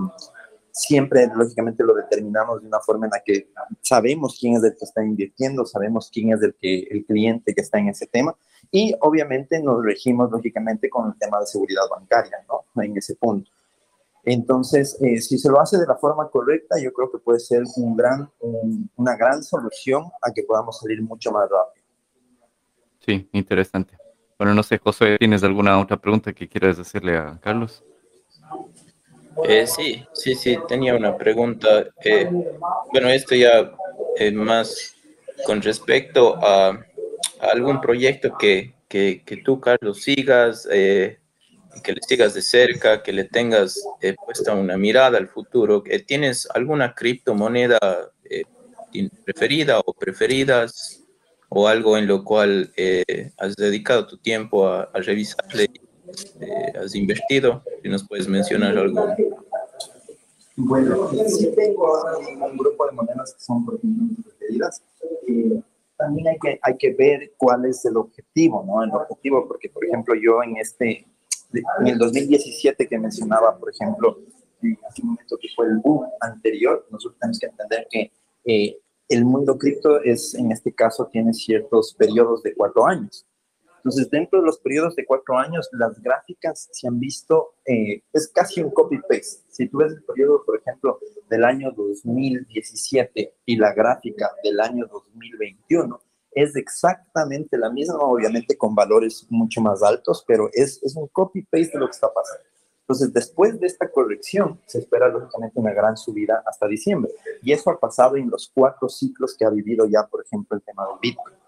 siempre, lógicamente, lo determinamos de una forma en la que sabemos quién es el que está invirtiendo, sabemos quién es el, que, el cliente que está en ese tema y obviamente nos regimos, lógicamente, con el tema de seguridad bancaria, ¿no? En ese punto. Entonces, eh, si se lo hace de la forma correcta, yo creo que puede ser un gran, una gran solución a que podamos salir mucho más rápido. Sí, interesante. Bueno, no sé, José, ¿tienes alguna otra pregunta que quieras decirle a Carlos? Eh, sí, sí, sí, tenía una pregunta. Eh, bueno, esto ya es más con respecto a, algún proyecto que, que, tú, Carlos, sigas, eh, que le sigas de cerca, que le tengas puesta una mirada al futuro. ¿Tienes alguna criptomoneda preferida o preferidas o algo en lo cual has dedicado tu tiempo a revisarle eh, has invertido? Si nos puedes mencionar algo. Bueno, sí tengo un grupo de monedas que son, por ejemplo. Eh, también hay que, hay que ver cuál es el objetivo, ¿no? El objetivo, porque, por ejemplo, yo en este, en el 2017 que mencionaba, por ejemplo, en ese momento que fue el boom anterior, nosotros tenemos que entender que eh, el mundo cripto es, en este caso, tiene ciertos periodos de cuatro años. Entonces, dentro de los periodos de cuatro años, las gráficas se han visto, eh, es casi un copy-paste. Si tú ves el periodo, por ejemplo, del año 2017 y la gráfica del año 2021, es exactamente la misma, obviamente con valores mucho más altos, pero es, es un copy-paste de lo que está pasando. Entonces, después de esta corrección, se espera lógicamente una gran subida hasta diciembre. Y eso ha pasado en los cuatro ciclos que ha vivido ya, por ejemplo, el tema del Bitcoin.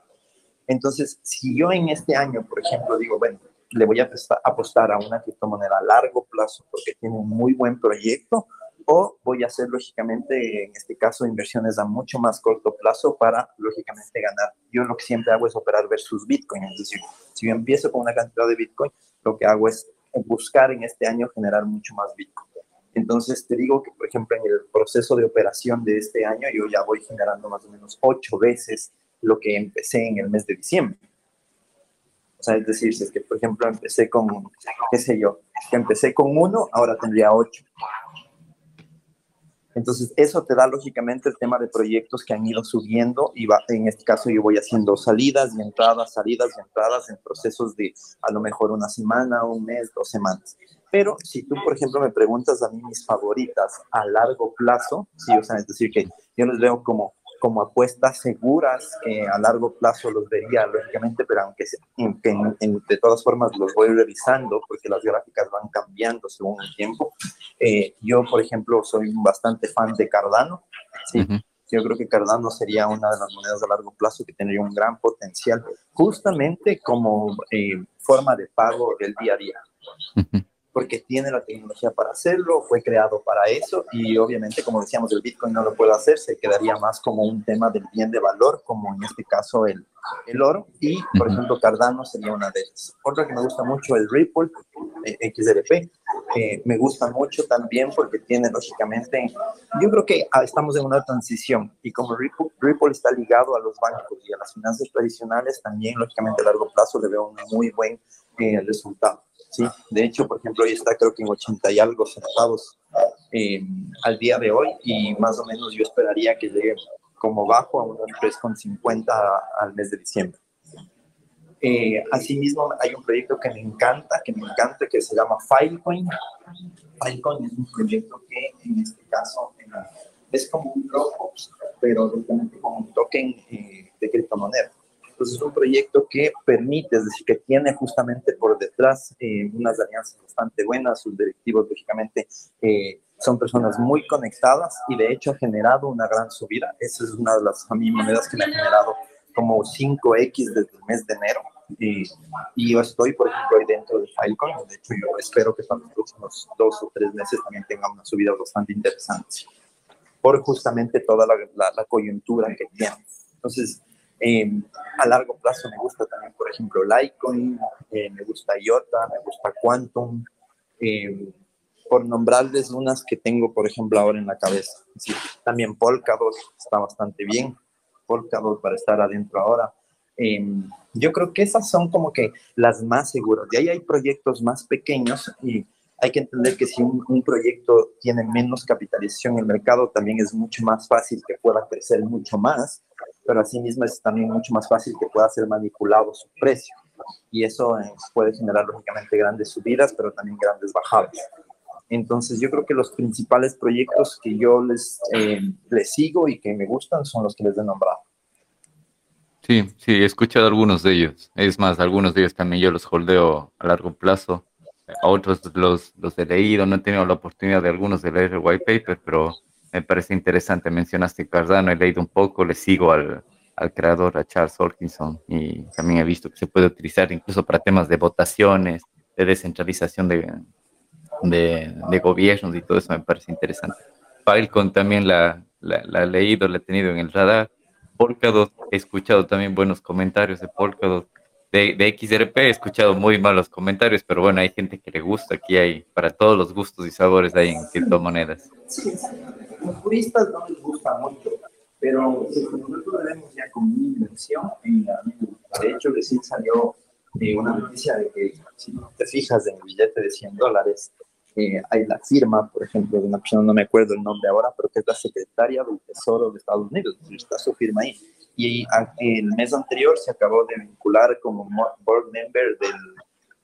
Entonces, si yo en este año, por ejemplo, digo, bueno, le voy a apostar a una criptomoneda a largo plazo porque tiene un muy buen proyecto, o voy a hacer, lógicamente, en este caso, inversiones a mucho más corto plazo para, lógicamente, ganar. Yo lo que siempre hago es operar versus Bitcoin. Es decir, si yo empiezo con una cantidad de Bitcoin, lo que hago es buscar en este año generar mucho más Bitcoin. Entonces, te digo que, por ejemplo, en el proceso de operación de este año, yo ya voy generando más o menos ocho veces lo que empecé en el mes de diciembre. O sea, es decir, si es que, por ejemplo, empecé con, qué sé yo, que empecé con uno, ahora tendría ocho. Entonces, eso te da lógicamente el tema de proyectos que han ido subiendo y va, en este caso yo voy haciendo salidas y entradas, salidas y entradas en procesos de a lo mejor una semana, un mes, dos semanas. Pero si tú, por ejemplo, me preguntas a mí mis favoritas a largo plazo, sí, o sea, es decir, que yo les veo como como apuestas seguras a largo plazo los vería, lógicamente, pero aunque de todas formas los voy revisando porque las gráficas van cambiando según el tiempo. Eh, yo, por ejemplo, soy bastante fan de Cardano. Sí, yo creo que Cardano sería una de las monedas a largo plazo que tendría un gran potencial, justamente como eh, forma de pago del día a día porque tiene la tecnología para hacerlo, fue creado para eso y obviamente, como decíamos, el Bitcoin no lo puede hacer, se quedaría más como un tema del bien de valor, como en este caso el, el oro y, por ejemplo, Cardano sería una de ellas. Otra que me gusta mucho, el Ripple, eh, XRP, eh, me gusta mucho también porque tiene lógicamente, yo creo que ah, estamos en una transición y como Ripple, Ripple está ligado a los bancos y a las finanzas tradicionales, también lógicamente a largo plazo le veo un muy buen eh, resultado. De hecho, por ejemplo, hoy está creo que en 80 y algo centavos eh, al día de hoy y más o menos yo esperaría que llegue como bajo a unos 3,50 al mes de diciembre. Eh, asimismo, hay un proyecto que me encanta, que me encanta, que se llama Filecoin. Filecoin es un proyecto que en este caso es como un Dropbox, pero como un token eh, de criptomoneda. Entonces es un proyecto que permite, es decir, que tiene justamente por detrás eh, unas alianzas bastante buenas, sus directivos lógicamente eh, son personas muy conectadas y de hecho ha generado una gran subida. Esa es una de las a mí monedas que me ha generado como 5X desde el mes de enero. Y, y, yo estoy, por ejemplo, ahí dentro de Filecoin. De hecho, yo espero que para los próximos dos o tres meses también tenga una subida bastante interesante. Por justamente toda la, la, coyuntura que tiene. Entonces, em, a largo plazo me gusta también, por ejemplo, Litecoin, eh, me gusta IOTA, me gusta Quantum. Eh, por nombrarles unas que tengo, por ejemplo, ahora en la cabeza. Sí, también Polkadot está bastante bien. Polkadot para estar adentro ahora. Em, yo creo que esas son como que las más seguras. De ahí hay proyectos más pequeños y hay que entender que si un, proyecto tiene menos capitalización en el mercado, también es mucho más fácil que pueda crecer mucho más, pero asimismo es también mucho más fácil que pueda ser manipulado su precio. Y eso eh, puede generar lógicamente grandes subidas, pero también grandes bajadas. Entonces yo creo que los principales proyectos que yo les, eh, les sigo y que me gustan son los que les he nombrado. Sí, sí, he escuchado algunos de ellos. Es más, algunos de ellos también yo los holdeo a largo plazo. Otros los, los he leído, no he tenido la oportunidad de algunos de leer el white paper, pero me parece interesante. Mencionaste Cardano, he leído un poco, le sigo al, al creador, a Charles Hawkinson, y también he visto que se puede utilizar incluso para temas de votaciones, de descentralización de, de, de, gobiernos y todo eso me parece interesante. Filecoin también la, la, la, he leído, la he tenido en el radar. Polkadot, he escuchado también buenos comentarios de Polkadot. De, de XRP he escuchado muy malos comentarios, pero bueno, hay gente que le gusta. Aquí hay para todos los gustos y sabores hay en criptomonedas. Sí, los puristas no les gusta mucho, pero nosotros vemos ya como una inversión, de hecho, recién salió eh, una noticia de que si te fijas en el billete de 100 dólares, eh, hay la firma, por ejemplo, de una persona, no me acuerdo el nombre ahora, pero que es la secretaria del Tesoro de Estados Unidos, está su firma ahí. Y el mes anterior se acabó de vincular como board member del,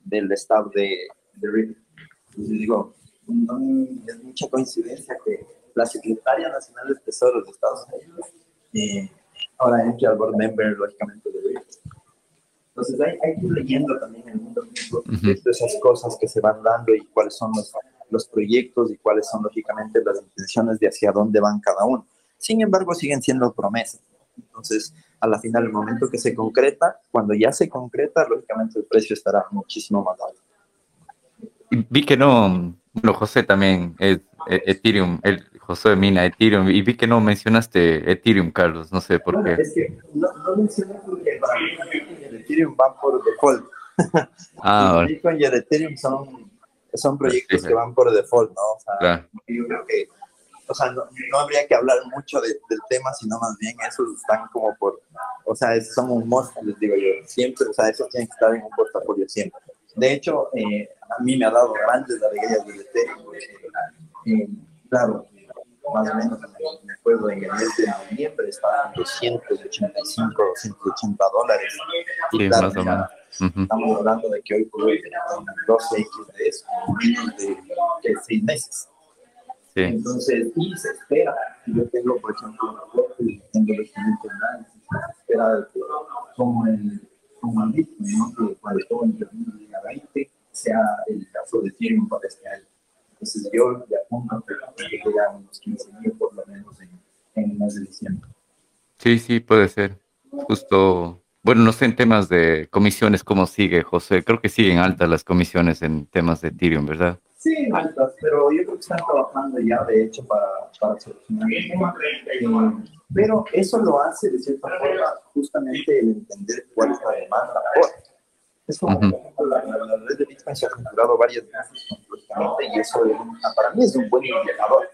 del estado de, de Entonces digo, es mucha coincidencia que la secretaria nacional del Tesoro de Estados Unidos eh, ahora entra al board member, lógicamente, de RIP. Entonces hay, hay, que ir leyendo también el mundo de esas cosas que se van dando y cuáles son los, los proyectos y cuáles son lógicamente las intenciones de hacia dónde van cada uno. Sin embargo, siguen siendo promesas. Entonces, a la final, el momento que se concreta, cuando ya se concreta, lógicamente el precio estará muchísimo más alto. Vi que no, bueno, José también es Ethereum, el José de Mina, Ethereum, y vi que no mencionaste Ethereum, Carlos, no sé por bueno, qué. Es que no, no mencioné porque para mí el Ethereum van por default. Ah, [LAUGHS] el Bitcoin y el Ethereum son, son proyectos sí, sí. que van por default, ¿no? O sea, claro. yo creo que, o sea, no, no habría que hablar mucho de, del tema, sino más bien esos están como por, o sea, son un monstruo, les digo yo, siempre, o sea, esos tienen que estar en un portafolio siempre. De hecho, eh, a mí me ha dado grandes alegrías del Ethereum. Eh, claro, más o menos me acuerdo en el mes de noviembre estaban 285, 280 dólares. Y sí, claro, más o menos. Uh -huh. estamos hablando de que hoy por hoy tenemos 12x de eso, menos de, de 6 meses. Sí. Entonces, y se espera, yo tengo, por ejemplo, y tengo los análisis, se espera que como el, como el Bitcoin, ¿no? que cuando en el llega a 20, sea el caso de Ethereum para este año. Entonces yo ya apunto que llega a unos 15 mil por lo menos en, en el mes de diciembre. Sí, sí, puede ser. Justo, bueno, no sé en temas de comisiones cómo sigue, José. Creo que siguen altas las comisiones en temas de Ethereum, ¿verdad? Sí, altas, pero yo creo que están trabajando ya, de hecho, para, para solucionar el tema. Eh, pero eso lo hace, de cierta forma, justamente el entender cuál es la demanda. Es como, uh -huh. por ejemplo, la, la, la, red de Bitcoin se ha configurado varias veces completamente y eso es para mí es un buen indicador.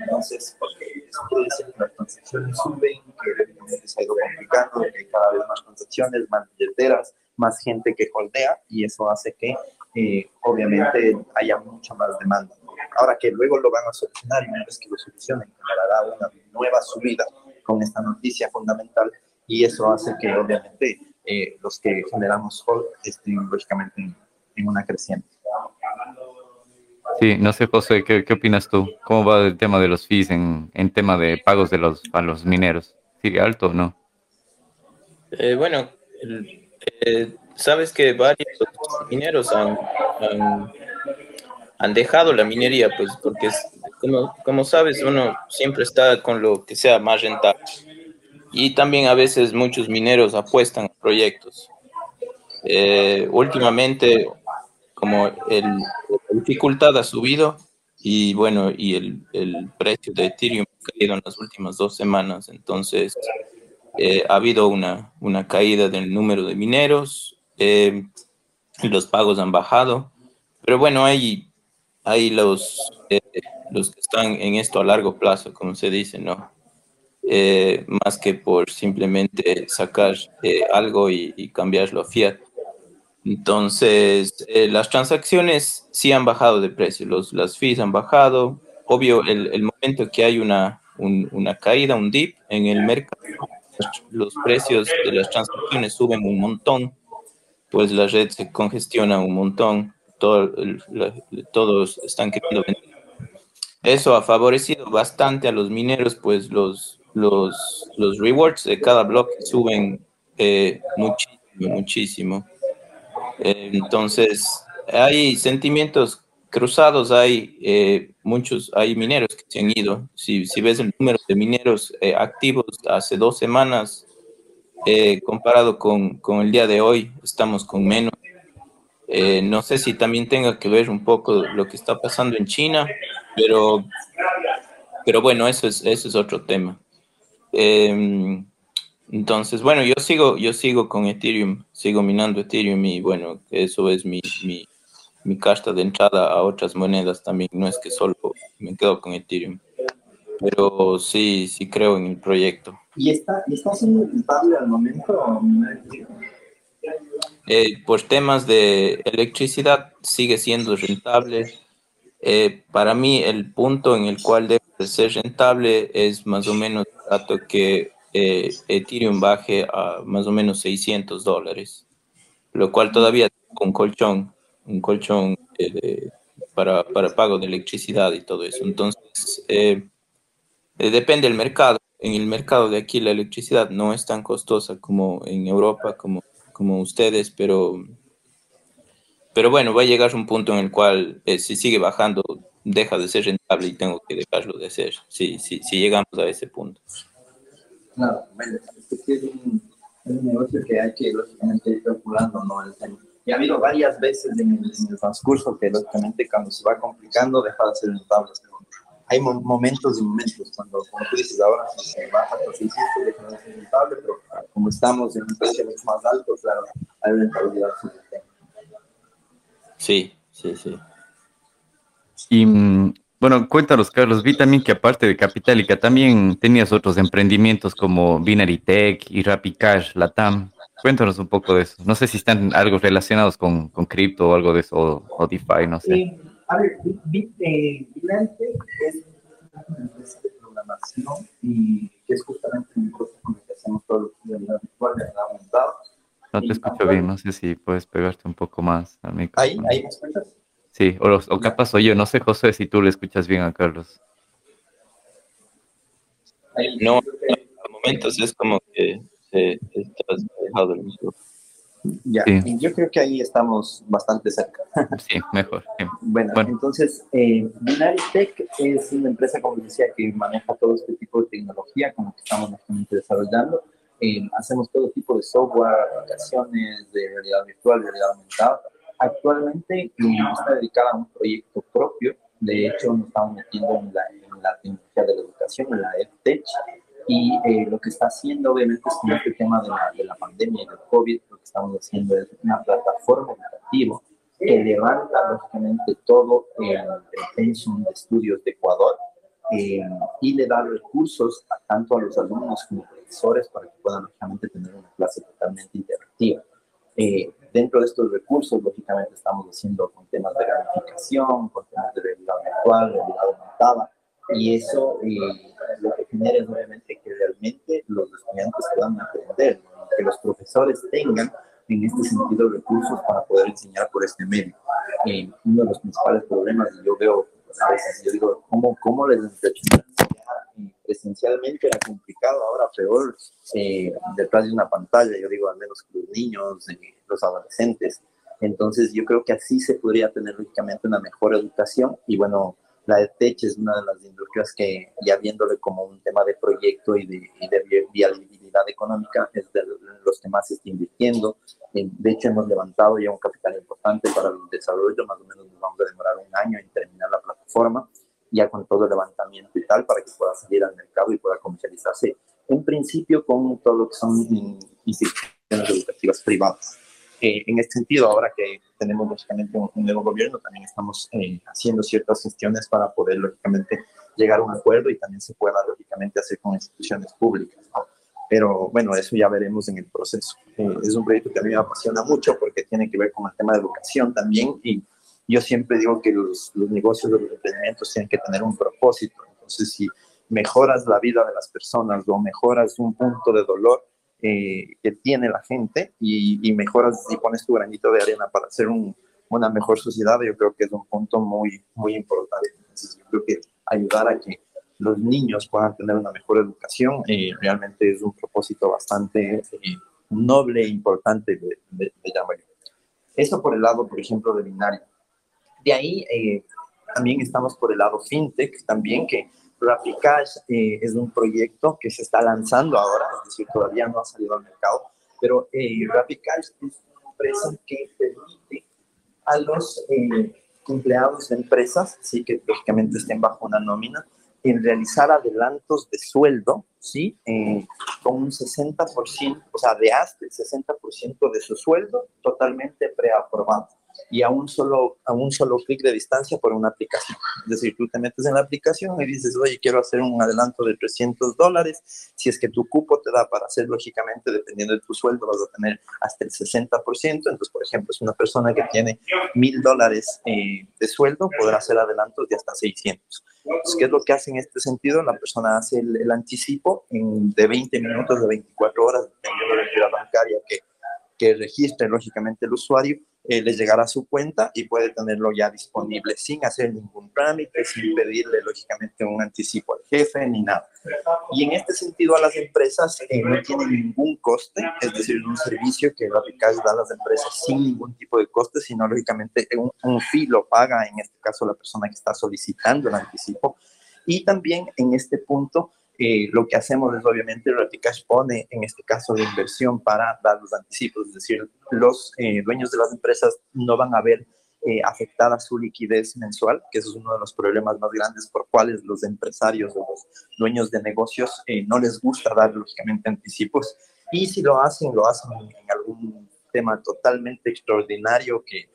Entonces, porque eso quiere decir que las transacciones suben, que evidentemente se ha ido complicando, que hay cada vez más transacciones, más billeteras, más gente que holdea y eso hace que eh, obviamente haya mucha más demanda. Ahora que luego lo van a solucionar y una vez que lo solucionen, generará una nueva subida con esta noticia fundamental y eso hace que obviamente eh, los que generamos hold estén lógicamente en, en, una creciente. Sí, no sé, José, ¿qué, ¿qué, opinas tú? ¿Cómo va el tema de los fees en, en tema de pagos de los, a los mineros? ¿Sigue alto o no? Eh, bueno, el, eh, sabes que varios mineros han, han, han, dejado la minería, pues porque, es, como, como sabes, uno siempre está con lo que sea más rentable y también a veces muchos mineros apuestan a proyectos. Eh, últimamente, como el, la dificultad ha subido y bueno, y el, el, precio de Ethereum ha caído en las últimas dos semanas, entonces eh, ha habido una, una, caída del número de mineros, eh, los pagos han bajado, pero bueno, hay, hay los, eh, los que están en esto a largo plazo, como se dice, ¿no? Eh, más que por simplemente sacar eh, algo y, y, cambiarlo a fiat. Entonces, eh, las transacciones sí han bajado de precio, los, las fees han bajado. Obvio, el, el momento que hay una, un, una caída, un dip en el mercado, los precios de las transacciones suben un montón, pues la red se congestiona un montón, todo, la, todos están queriendo vender. Eso ha favorecido bastante a los mineros, pues los, los, los rewards de cada bloque suben eh, muchísimo, muchísimo. Eh, entonces, hay sentimientos cruzados, hay eh, muchos, hay mineros que se han ido. Si, si ves el número de mineros eh, activos hace dos semanas, eh, comparado con, con, el día de hoy, estamos con menos. no sé si también tenga que ver un poco lo que está pasando en China, pero, pero bueno, eso es, eso es otro tema. Eh, entonces, bueno, yo sigo, yo sigo con Ethereum, sigo minando Ethereum y bueno, eso es mi, mi, mi carta de entrada a otras monedas también. No es que solo me quedo con Ethereum, pero sí, sí creo en el proyecto. ¿Y está, está siendo rentable al momento? Eh, por temas de electricidad sigue siendo rentable. Eh, para mí el punto en el cual debe de ser rentable es más o menos dato que eh, Ethereum baje a más o menos 600 dólares, lo cual todavía con colchón, un colchón eh, para, para, pago de electricidad y todo eso. Entonces, eh, depende del mercado. En el mercado de aquí la electricidad no es tan costosa como en Europa, como, como ustedes, pero, pero bueno, va a llegar un punto en el cual si sigue bajando deja de ser rentable y tengo que dejarlo de ser, si, si, si llegamos a ese punto. Claro, es un, negocio que hay que lógicamente ir calculando, ¿no? El tema. Y ha habido varias veces en el, en el, transcurso que lógicamente cuando se va complicando deja de ser rentable. Hay momentos y momentos, cuando, como tú dices, ahora se baja a 600, deja de ser rentable, pero como estamos en un precio mucho más alto, claro, hay rentabilidad. Sí, sí, sí. Y bueno, cuéntanos, Carlos. Vi también que aparte de Capitalica, también tenías otros emprendimientos como Binary Tech y RappiCash, Latam. Cuéntanos un poco de eso. No sé si están algo relacionados con, con cripto o algo de eso, o, o DeFi, no sé. Eh, a ver, eh, Binary Tech es una empresa de programación y que es justamente un proceso con el que hacemos todo lo que virtual, realidad aumentada. No te escucho bien, no sé si puedes pegarte un poco más al micrófono. ¿Ahí, ahí me escuchas? Sí, o, los, o capaz soy yo, no sé, José, si tú le escuchas bien a Carlos. No, a momentos es como que se estás dejado el micrófono. Ya, sí. yo creo que ahí estamos bastante cerca. [LAUGHS] Sí, mejor. Sí. Bueno, bueno, entonces, eh, Binary Tech es una empresa, como decía, que maneja todo este tipo de tecnología, como que estamos desarrollando. Eh, hacemos todo tipo de software, aplicaciones de realidad virtual, realidad aumentada actualmente eh, está dedicada a un proyecto propio. De hecho, nos estamos metiendo en la, en la tecnología de la educación, en la EdTech. Y eh, lo que está haciendo, obviamente, es con este tema de la, de la pandemia y del COVID, lo que estamos haciendo es una plataforma educativa que levanta, lógicamente, todo el, pensum de estudios de Ecuador eh, y le da recursos a, tanto a los alumnos como profesores para que puedan, lógicamente, tener una clase totalmente interactiva. Eh, dentro de estos recursos, lógicamente, estamos haciendo con temas de gamificación, con temas de realidad virtual, realidad aumentada, y eso eh, lo que genera es obviamente que realmente los estudiantes puedan aprender, que los profesores tengan en este sentido recursos para poder enseñar por este medio. Eh, uno de los principales problemas, y yo veo a veces, yo digo, ¿cómo, cómo les enseñar presencialmente era complicado, ahora peor eh, detrás de una pantalla, yo digo al menos los niños, eh, los adolescentes. Entonces yo creo que así se podría tener lógicamente una mejor educación y bueno, La de Tech es una de las industrias que, ya viéndole como un tema de proyecto y de, y de viabilidad económica, es de los que más se está invirtiendo. De hecho, hemos levantado ya un capital importante para el desarrollo, más o menos nos vamos a demorar un año en terminar la plataforma, ya con todo el levantamiento y tal, para que pueda salir al mercado y pueda comercializarse, en principio con todo lo que son instituciones educativas privadas. Eh, en este sentido, ahora que tenemos lógicamente un, nuevo gobierno, también estamos eh, haciendo ciertas gestiones para poder lógicamente llegar a un acuerdo y también se pueda lógicamente hacer con instituciones públicas. Pero bueno, eso ya veremos en el proceso. Eh, es un proyecto que a mí me apasiona mucho porque tiene que ver con el tema de educación también y yo siempre digo que los, los negocios los emprendimientos tienen que tener un propósito. Entonces, si mejoras la vida de las personas o mejoras un punto de dolor, eh, que tiene la gente y, mejoras y pones tu granito de arena para hacer una mejor sociedad, yo creo que es un punto muy, muy importante. Entonces, yo creo que ayudar a que los niños puedan tener una mejor educación eh, realmente es un propósito bastante eh, noble e importante de, de, Eso por el lado, por ejemplo, de binario. De ahí también estamos por el lado fintech, también que RappiCash eh, es un proyecto que se está lanzando ahora, es decir, todavía no ha salido al mercado, pero eh, es una empresa que permite a los eh, empleados de empresas, sí que lógicamente estén bajo una nómina, en realizar adelantos de sueldo, ¿sí? Eh, con un 60%, o sea, de hasta el 60% de su sueldo totalmente preaprobado y a un solo, a un solo clic de distancia por una aplicación. Es decir, tú te metes en la aplicación y dices, oye, quiero hacer un adelanto de 300 dólares. Si es que tu cupo te da para hacer, lógicamente, dependiendo de tu sueldo, vas a tener hasta el 60%. Entonces, por ejemplo, es una persona que tiene mil dólares eh, de sueldo, podrá hacer adelantos de hasta 600. Entonces, ¿qué es lo que hace en este sentido? La persona hace el, anticipo en, de 20 minutos, de 24 horas, dependiendo de la entidad bancaria que, que registre, lógicamente, el usuario eh, les llegará a su cuenta y puede tenerlo ya disponible sin hacer ningún trámite, sin pedirle lógicamente un anticipo al jefe ni nada. Y en este sentido a las empresas eh, no tienen ningún coste, es decir, un servicio que Rapicage da a las empresas sin ningún tipo de coste, sino lógicamente un, un fee lo paga en este caso la persona que está solicitando el anticipo. Y también en este punto eh, lo que hacemos es obviamente Raticash pone en este caso de inversión para dar los anticipos, es decir, los eh, dueños de las empresas no van a ver eh, afectada su liquidez mensual, que eso es uno de los problemas más grandes por cuales los empresarios o los dueños de negocios no les gusta dar lógicamente anticipos. Y si lo hacen, lo hacen en, algún tema totalmente extraordinario que,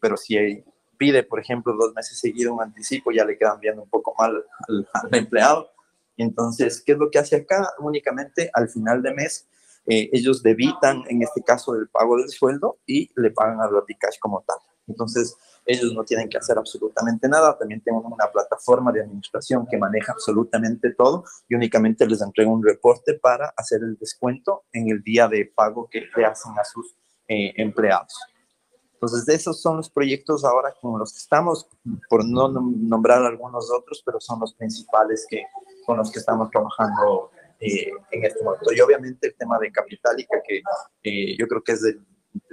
pero si pide, por ejemplo, dos meses seguidos un anticipo, ya le quedan viendo un poco mal al empleado entonces, ¿qué es lo que hace acá? Únicamente al final de mes, eh, ellos debitan, en este caso, el pago del sueldo y le pagan a Rapicash como tal. Entonces, ellos no tienen que hacer absolutamente nada. También tienen una plataforma de administración que maneja absolutamente todo y únicamente les entrega un reporte para hacer el descuento en el día de pago que le hacen a sus eh, empleados. Entonces, esos son los proyectos ahora con los que estamos, por no nombrar algunos otros, pero son los principales que, con los que estamos trabajando eh, en este momento. Y obviamente el tema de Capitalica, que eh, yo creo que es el,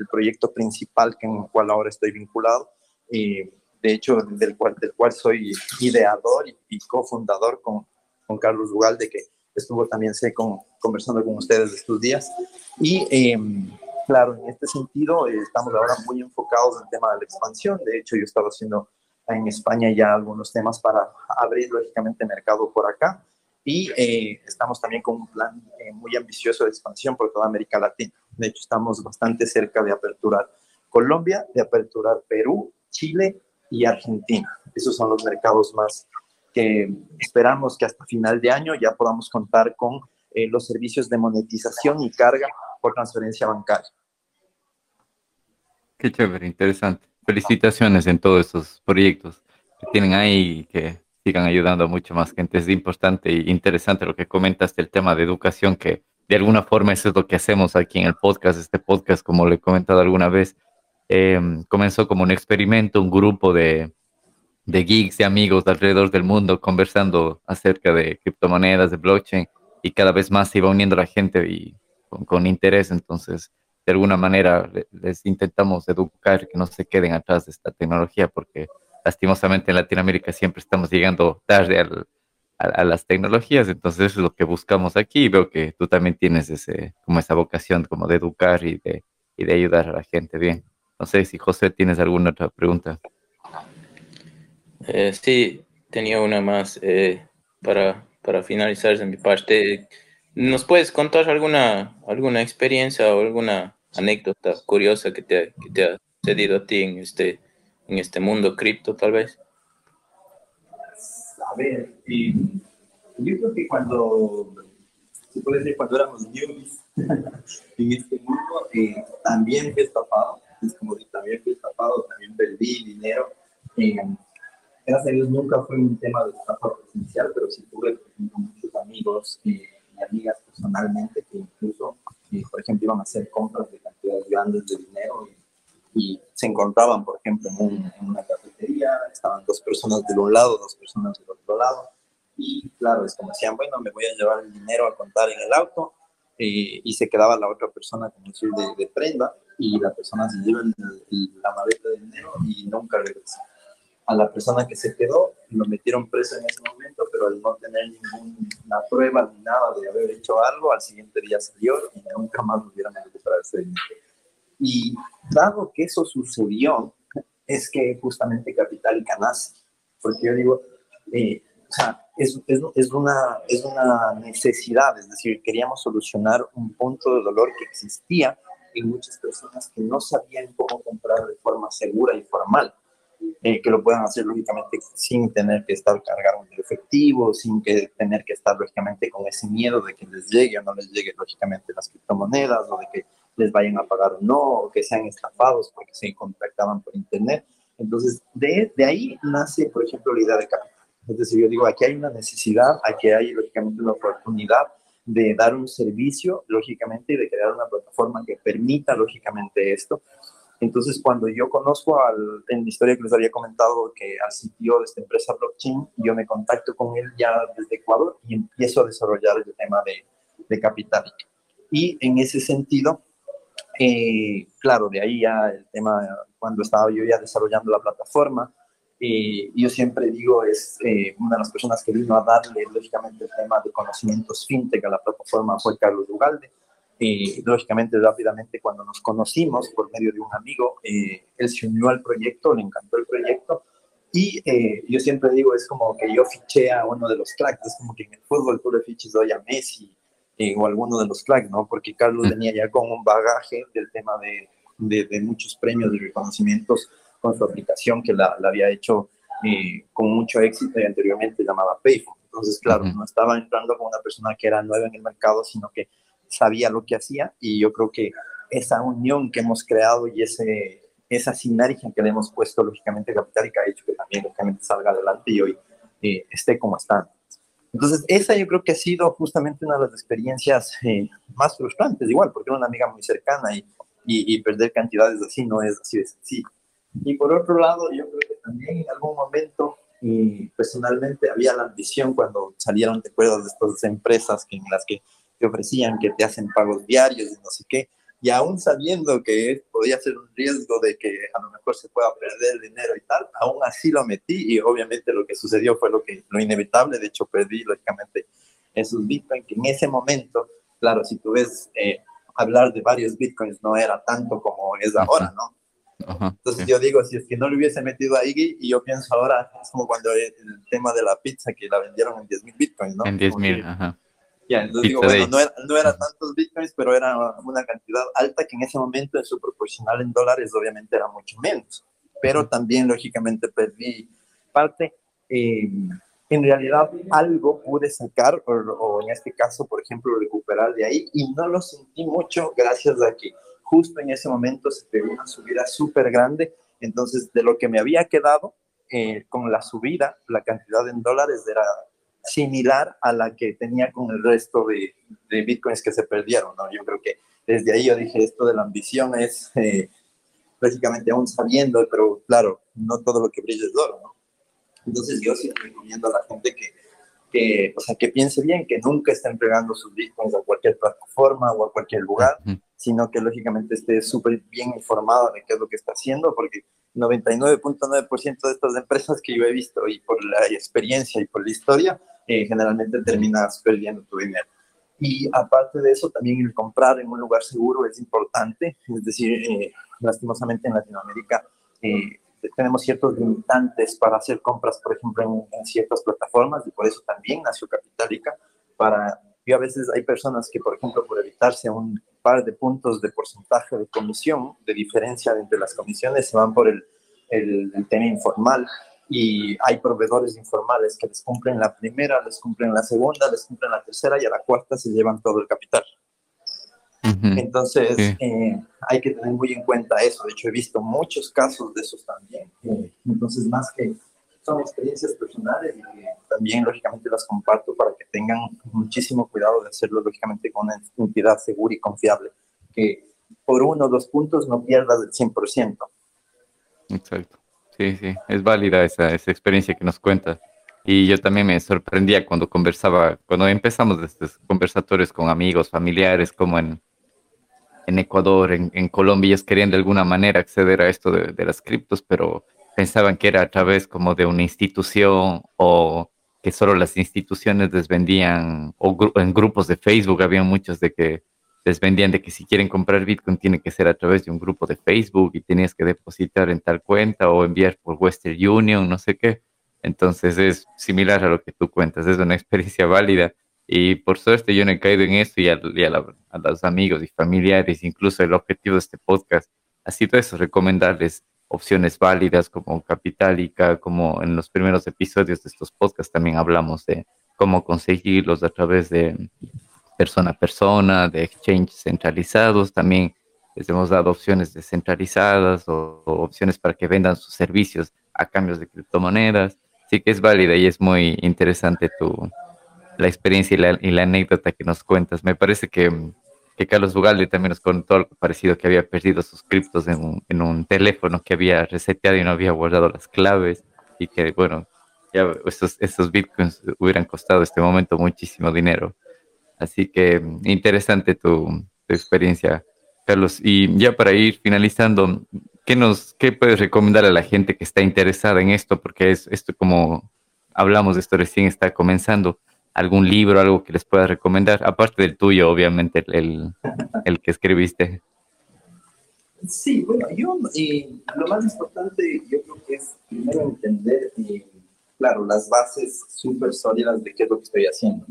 proyecto principal en el cual ahora estoy vinculado, eh, de hecho, del cual, del cual soy ideador y, cofundador con, con Carlos Ugalde, que estuvo también sé, con, conversando con ustedes estos días. Y em, claro, en este sentido, estamos ahora muy enfocados en el tema de la expansión. De hecho, yo estaba haciendo en España ya algunos temas para abrir lógicamente mercado por acá y eh, estamos también con un plan eh, muy ambicioso de expansión por toda América Latina. De hecho, estamos bastante cerca de aperturar Colombia, de aperturar Perú, Chile y Argentina. Esos son los mercados más que esperamos que hasta final de año ya podamos contar con eh, los servicios de monetización y carga por transferencia bancaria. Qué chévere, interesante felicitaciones en todos estos proyectos que tienen ahí y que sigan ayudando a mucho más gente. Es importante e interesante lo que comentas del tema de educación, que de alguna forma eso es lo que hacemos aquí en el podcast. Este podcast, como le he comentado alguna vez, em, comenzó como un experimento, un grupo de, de geeks, de amigos alrededor del mundo conversando acerca de criptomonedas, de blockchain, y cada vez más se iba uniendo la gente y con, con interés. Entonces, de alguna manera les intentamos educar que no se queden atrás de esta tecnología porque lastimosamente en Latinoamérica siempre estamos llegando tarde al, a, las tecnologías, entonces es lo que buscamos aquí. Veo que tú también tienes ese, como esa vocación como de educar y de, y de ayudar a la gente bien. No sé si José tienes alguna otra pregunta. Eh, sí, tenía una más eh, para, para finalizar de mi parte. ¿Nos puedes contar alguna, alguna experiencia o alguna anécdota curiosa que te, que te ha sucedido a ti en este, en este mundo cripto, tal vez? A ver, eh, yo creo que cuando, se puede decir, cuando éramos newbies [LAUGHS] en este mundo, eh, también fui estafado, es como si también fui estafado, también perdí dinero. Eh, gracias a Dios nunca fue un tema de estafa presencial, pero sí tuve, muchos amigos y amigas personalmente que incluso, por ejemplo, iban a hacer compras de cantidades grandes de dinero y se encontraban, por ejemplo, en, una cafetería, estaban dos personas de un lado, dos personas del otro lado, y claro, es como decían, bueno, me voy a llevar el dinero a contar en el auto, eh, y se quedaba la otra persona con el de, de prenda, y la persona se lleva la maleta de dinero y nunca regresa. A la persona que se quedó, lo metieron preso en ese momento, pero al no tener ninguna prueba ni nada de haber hecho algo, al siguiente día salió y nunca más volvieron a recuperar ese dinero. Y dado que eso sucedió, es que justamente Capitálica nace, porque yo digo, eh, o sea, es, es, es, una, es una necesidad, es decir, queríamos solucionar un punto de dolor que existía en muchas personas que no sabían cómo comprar de forma segura y formal. Eh, que lo puedan hacer lógicamente sin tener que estar cargando el efectivo, sin que tener que estar lógicamente con ese miedo de que les llegue o no les llegue lógicamente las criptomonedas o de que les vayan a pagar o no, o que sean estafados porque se contactaban por internet. Entonces, de, de ahí nace, por ejemplo, la idea de capital. Es decir, yo digo, aquí hay una necesidad, aquí hay lógicamente una oportunidad de dar un servicio, lógicamente, y de crear una plataforma que permita, lógicamente, esto. Entonces, cuando yo conozco al, en la historia que les había comentado que al sitio de esta empresa blockchain, yo me contacto con él ya desde Ecuador y empiezo a desarrollar el tema de, de capital. Y en ese sentido, eh, claro, de ahí ya el tema, cuando estaba yo ya desarrollando la plataforma, eh, yo siempre digo, es eh, una de las personas que vino a darle, lógicamente, el tema de conocimientos fintech a la plataforma fue Carlos Ugalde. Y lógicamente, rápidamente, cuando nos conocimos por medio de un amigo, él se unió al proyecto, le encantó el proyecto. Y yo siempre digo, es como que yo fiché a uno de los cracks, es como que en el fútbol tú le fiches hoy a Messi, o alguno de los cracks, ¿no? Porque Carlos venía ya con un bagaje del tema de, de, muchos premios y reconocimientos con su aplicación que la, la había hecho eh, con mucho éxito y anteriormente llamaba Payphone. Entonces, claro, no estaba entrando con una persona que era nueva en el mercado, sino que sabía lo que hacía y yo creo que esa unión que hemos creado y ese, esa sinergia que le hemos puesto lógicamente Capitalica ha hecho que también lógicamente salga adelante y hoy eh, esté como está. Entonces, esa yo creo que ha sido justamente una de las experiencias eh, más frustrantes, igual, porque era una amiga muy cercana y, y, perder cantidades así no es así de sencillo. Y por otro lado, yo creo que también en algún momento, y personalmente, había la ambición cuando salieron, ¿te acuerdas de estas empresas que, en las que te ofrecían que te hacen pagos diarios y no sé qué? y aún sabiendo que podía ser un riesgo de que a lo mejor se pueda perder dinero y tal, aún así lo metí y obviamente lo que sucedió fue lo, que, lo inevitable, de hecho perdí lógicamente esos bitcoins, que en ese momento, claro, si tú ves eh, hablar de varios bitcoins no era tanto como es ahora, ¿no? Entonces yo digo, si es que no le hubiese metido a Iggy, y yo pienso ahora, es como cuando el tema de la pizza que la vendieron en 10 mil bitcoins, ¿no? En 10 mil, ajá. Ya, entonces digo, bueno, no era, no era, tantos bitcoins, pero era una cantidad alta que en ese momento en su proporcional en dólares obviamente era mucho menos. Pero también, lógicamente, perdí parte. Eh, en realidad, algo pude sacar, o, en este caso, por ejemplo, recuperar de ahí, y no lo sentí mucho gracias a que justo en ese momento se pegó una subida súper grande. Entonces, de lo que me había quedado eh, con la subida, la cantidad en dólares era similar a la que tenía con el resto de, de bitcoins que se perdieron, ¿no? Yo creo que desde ahí yo dije, esto de la ambición es eh, básicamente aún sabiendo, pero claro, no todo lo que brilla es oro, ¿no? Entonces yo sí recomiendo a la gente que, que, o sea, que piense bien, que nunca esté entregando sus bitcoins a cualquier plataforma o a cualquier lugar, sino que lógicamente esté súper bien informado de qué es lo que está haciendo, porque 99.9% de estas empresas que yo he visto y por la experiencia y por la historia, eh, generalmente terminas perdiendo tu dinero. Y aparte de eso, también el comprar en un lugar seguro es importante. Es decir, eh, lastimosamente en Latinoamérica eh, tenemos ciertos limitantes para hacer compras, por ejemplo, en, en, ciertas plataformas y por eso también nació Capitalica. Para, yo a veces hay personas que, por ejemplo, por evitarse un par de puntos de porcentaje de comisión, de diferencia entre las comisiones, se van por el, el, el tema informal y hay proveedores informales que les cumplen la primera, les cumplen la segunda, les cumplen la tercera y a la cuarta se llevan todo el capital. Entonces, eh, hay que tener muy en cuenta eso. De hecho, he visto muchos casos de esos también. Eh, entonces, más que son experiencias personales y que también, lógicamente, las comparto para que tengan muchísimo cuidado de hacerlo, lógicamente, con una entidad segura y confiable. Que por uno o dos puntos no pierdas el 100%. Exacto. Sí, sí, es válida esa, esa experiencia que nos cuentas. Y yo también me sorprendía cuando conversaba, cuando empezamos estos conversatorios con amigos, familiares, como en, en Ecuador, en, en Colombia, ellos querían de alguna manera acceder a esto de, de, las criptos, pero pensaban que era a través como de una institución o que solo las instituciones les vendían, o gru en grupos de Facebook había muchos de que les vendían de que si quieren comprar Bitcoin tiene que ser a través de un grupo de Facebook y tenías que depositar en tal cuenta o enviar por Western Union, no sé qué. Entonces es similar a lo que tú cuentas, es una [LAUGHS] experiencia válida y por suerte yo no he caído en esto y, a, y a, la, los amigos y familiares, incluso el objetivo de este podcast ha sido eso, recomendarles opciones válidas como Capitalica, como en los primeros episodios de estos podcasts también hablamos de cómo conseguirlos a través de persona a persona, de exchanges centralizados, también les hemos dado opciones descentralizadas o, opciones para que vendan sus servicios a cambios de criptomonedas. Sí que es válida y es muy interesante tu, la experiencia y la, y la anécdota que nos cuentas. Me parece que, que Carlos Bugalde también nos contó algo parecido, que había perdido sus criptos en un, en un teléfono que había reseteado y no había guardado las claves y que, bueno, ya estos, estos bitcoins hubieran costado este momento muchísimo dinero. Así que interesante tu, tu, experiencia, Carlos. Y ya para ir finalizando, ¿qué, nos, ¿qué puedes recomendar a la gente que está interesada en esto? Porque es esto como hablamos de esto recién está comenzando. ¿Algún libro, algo que les pueda recomendar? Aparte del tuyo, obviamente, el, el que escribiste. Sí, bueno, yo eh, lo más importante yo creo que es primero entender, eh, claro, las bases súper sólidas de qué es lo que estoy haciendo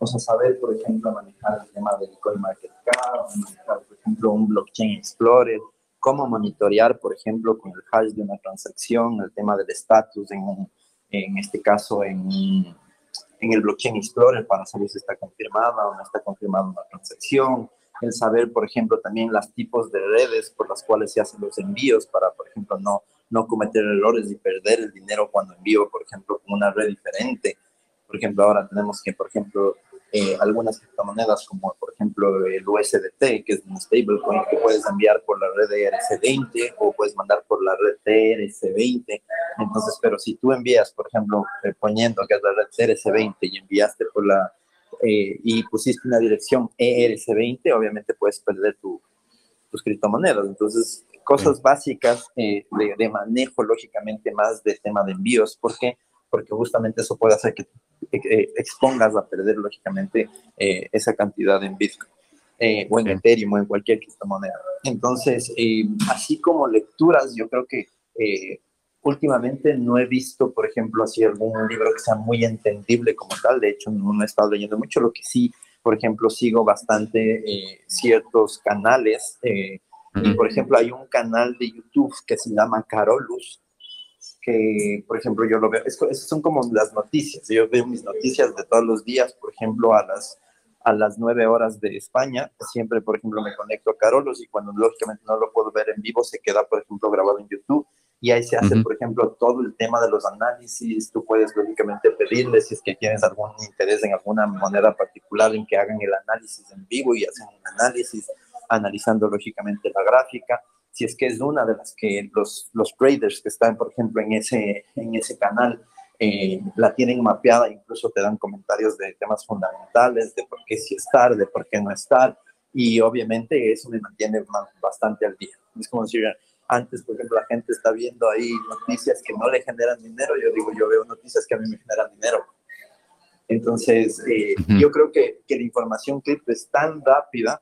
o sea, saber, por ejemplo, manejar el tema del CoinMarketCap, manejar, por ejemplo, un Blockchain Explorer, cómo monitorear, por ejemplo, con el hash de una transacción, el tema del estatus, en, en este caso, en, en el Blockchain Explorer para saber si está confirmada o no está confirmada una transacción, el saber, por ejemplo, también los tipos de redes por las cuales se hacen los envíos para, por ejemplo, no, no cometer errores y perder el dinero cuando envío, por ejemplo, con una red diferente. Por ejemplo, ahora tenemos que, por ejemplo, eh, algunas criptomonedas como por ejemplo el USDT, que es un stablecoin que puedes enviar por la red ERC20 o puedes mandar por la red TRC20. Entonces, pero si tú envías, por ejemplo, eh, poniendo que es la red TRC20 y enviaste por la eh, y pusiste una dirección ERC20, obviamente puedes perder tu, tus criptomonedas. Entonces, cosas básicas de, de, manejo, lógicamente, más de tema de envíos, porque porque justamente eso puede hacer que expongas a perder, lógicamente, eh, esa cantidad en Bitcoin. Eh, o en Ethereum o en cualquier criptomoneda. Entonces, eh, así como lecturas, yo creo que eh, últimamente no he visto, por ejemplo, así algún libro que sea muy entendible como tal. De hecho, no he estado leyendo mucho. Lo que sí, por ejemplo, sigo bastante ciertos canales. y, por ejemplo, hay un canal de YouTube que se llama Carolus, que, por ejemplo, yo lo veo, esas son como las noticias, yo veo mis noticias de todos los días, por ejemplo, a las, a las 9 horas de España, siempre, por ejemplo, me conecto a Carolos y cuando lógicamente no lo puedo ver en vivo, se queda, por ejemplo, grabado en YouTube y ahí se hace, uh -huh. por ejemplo, todo el tema de los análisis, tú puedes lógicamente pedirles si es que tienes algún interés en alguna moneda particular en que hagan el análisis en vivo y hacen un análisis analizando lógicamente la gráfica si es que es una de las que los, los traders que están, por ejemplo, en ese, en ese canal, eh, la tienen mapeada, incluso te dan comentarios de temas fundamentales, de por qué sí estar, de por qué no estar, y obviamente eso me mantiene bastante al día. Es como decir, Antes, por ejemplo, la gente está viendo ahí noticias que no le generan dinero. Yo digo, yo veo noticias que a mí me generan dinero. Entonces, eh, yo creo que, que la información cripto es tan rápida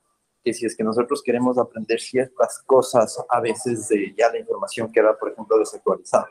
que si es que nosotros queremos aprender ciertas cosas, a veces de ya la información queda, por ejemplo, desactualizada.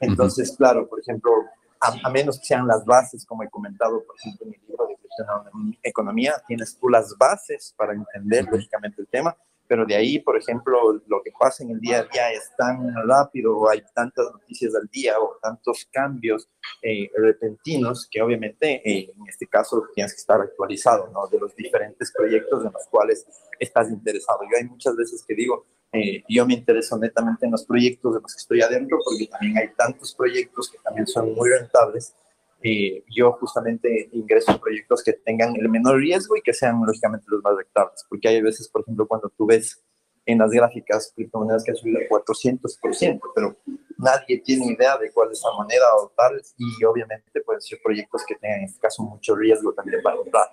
Entonces, claro, por ejemplo, a, menos que sean las bases, como he comentado, por ejemplo, en mi libro de economía, tienes tú las bases para entender lógicamente el tema, pero de ahí, por ejemplo, lo que pasa en el día a día es tan rápido, hay tantas noticias al día o tantos cambios eh, repentinos que obviamente eh, en este caso tienes que estar actualizado, ¿no? De los diferentes proyectos en los cuales estás interesado. Yo hay muchas veces que digo, eh, yo me intereso netamente en los proyectos de los que estoy adentro porque también hay tantos proyectos que también son muy rentables eh, yo justamente ingreso a proyectos que tengan el menor riesgo y que sean lógicamente los más rentables, porque hay veces, por ejemplo, cuando tú ves en las gráficas criptomonedas que han subido 400%, pero nadie tiene idea de cuál es la moneda o tal, y obviamente pueden ser proyectos que tengan en este caso mucho riesgo también para entrar.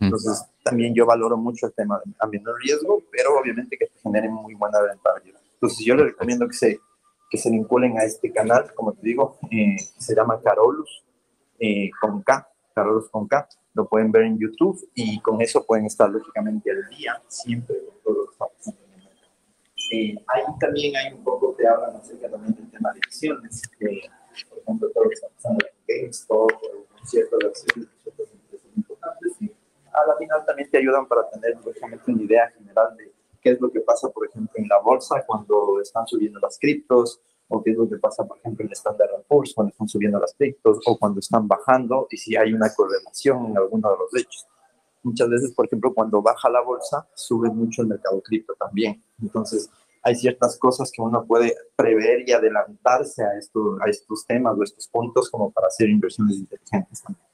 Entonces, también yo valoro mucho el tema a menor riesgo, pero obviamente que te generen muy buena rentabilidad. Entonces, yo le recomiendo que se, que se vinculen a este canal, como te digo, eh, se llama Carolus, eh, con K, Carlos con K, lo pueden ver en YouTube y con eso pueden estar lógicamente al día, siempre con todo lo que está pasando. Eh, ahí también hay un poco que hablan acerca también del tema de acciones, que, por ejemplo, todo lo que está pasando en GameStop, o ciertas acciones, ciertas empresas importantes, y a la final también te ayudan para tener lógicamente una idea general de qué es lo que pasa, por ejemplo, en la bolsa cuando están subiendo las criptos, o qué es lo que pasa, por ejemplo, en Standard Poor's cuando están subiendo las criptos o cuando están bajando y si hay una correlación en alguno de los hechos. Muchas veces, por ejemplo, cuando baja la bolsa, sube mucho el mercado cripto también. Entonces, hay ciertas cosas que uno puede prever y adelantarse a, esto, a estos temas o estos puntos como para hacer inversiones inteligentes también.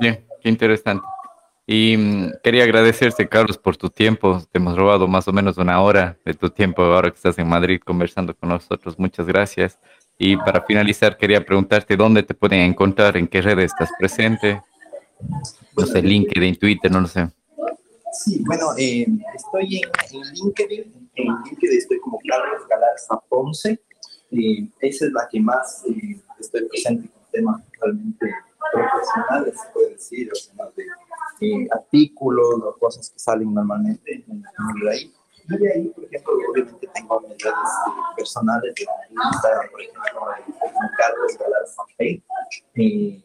Bien, qué interesante. Y mm, quería agradecerte, Carlos, por tu tiempo. Te hemos robado más o menos una hora de tu tiempo ahora que estás en Madrid conversando con nosotros. Muchas gracias. Y para finalizar, quería preguntarte dónde te pueden encontrar, en qué redes estás presente. No sé, LinkedIn, Twitter, no lo sé. Sí, bueno, eh, estoy en, LinkedIn. En LinkedIn estoy como Carlos Galarza Ponce. Eh, esa es la que más eh, estoy presente con temas realmente profesionales, se puede decir, o de eh, artículos o cosas que salen normalmente en, el ahí. Y de ahí, por ejemplo, obviamente tengo mis redes personales de Instagram, por ejemplo, Carlos Galarza y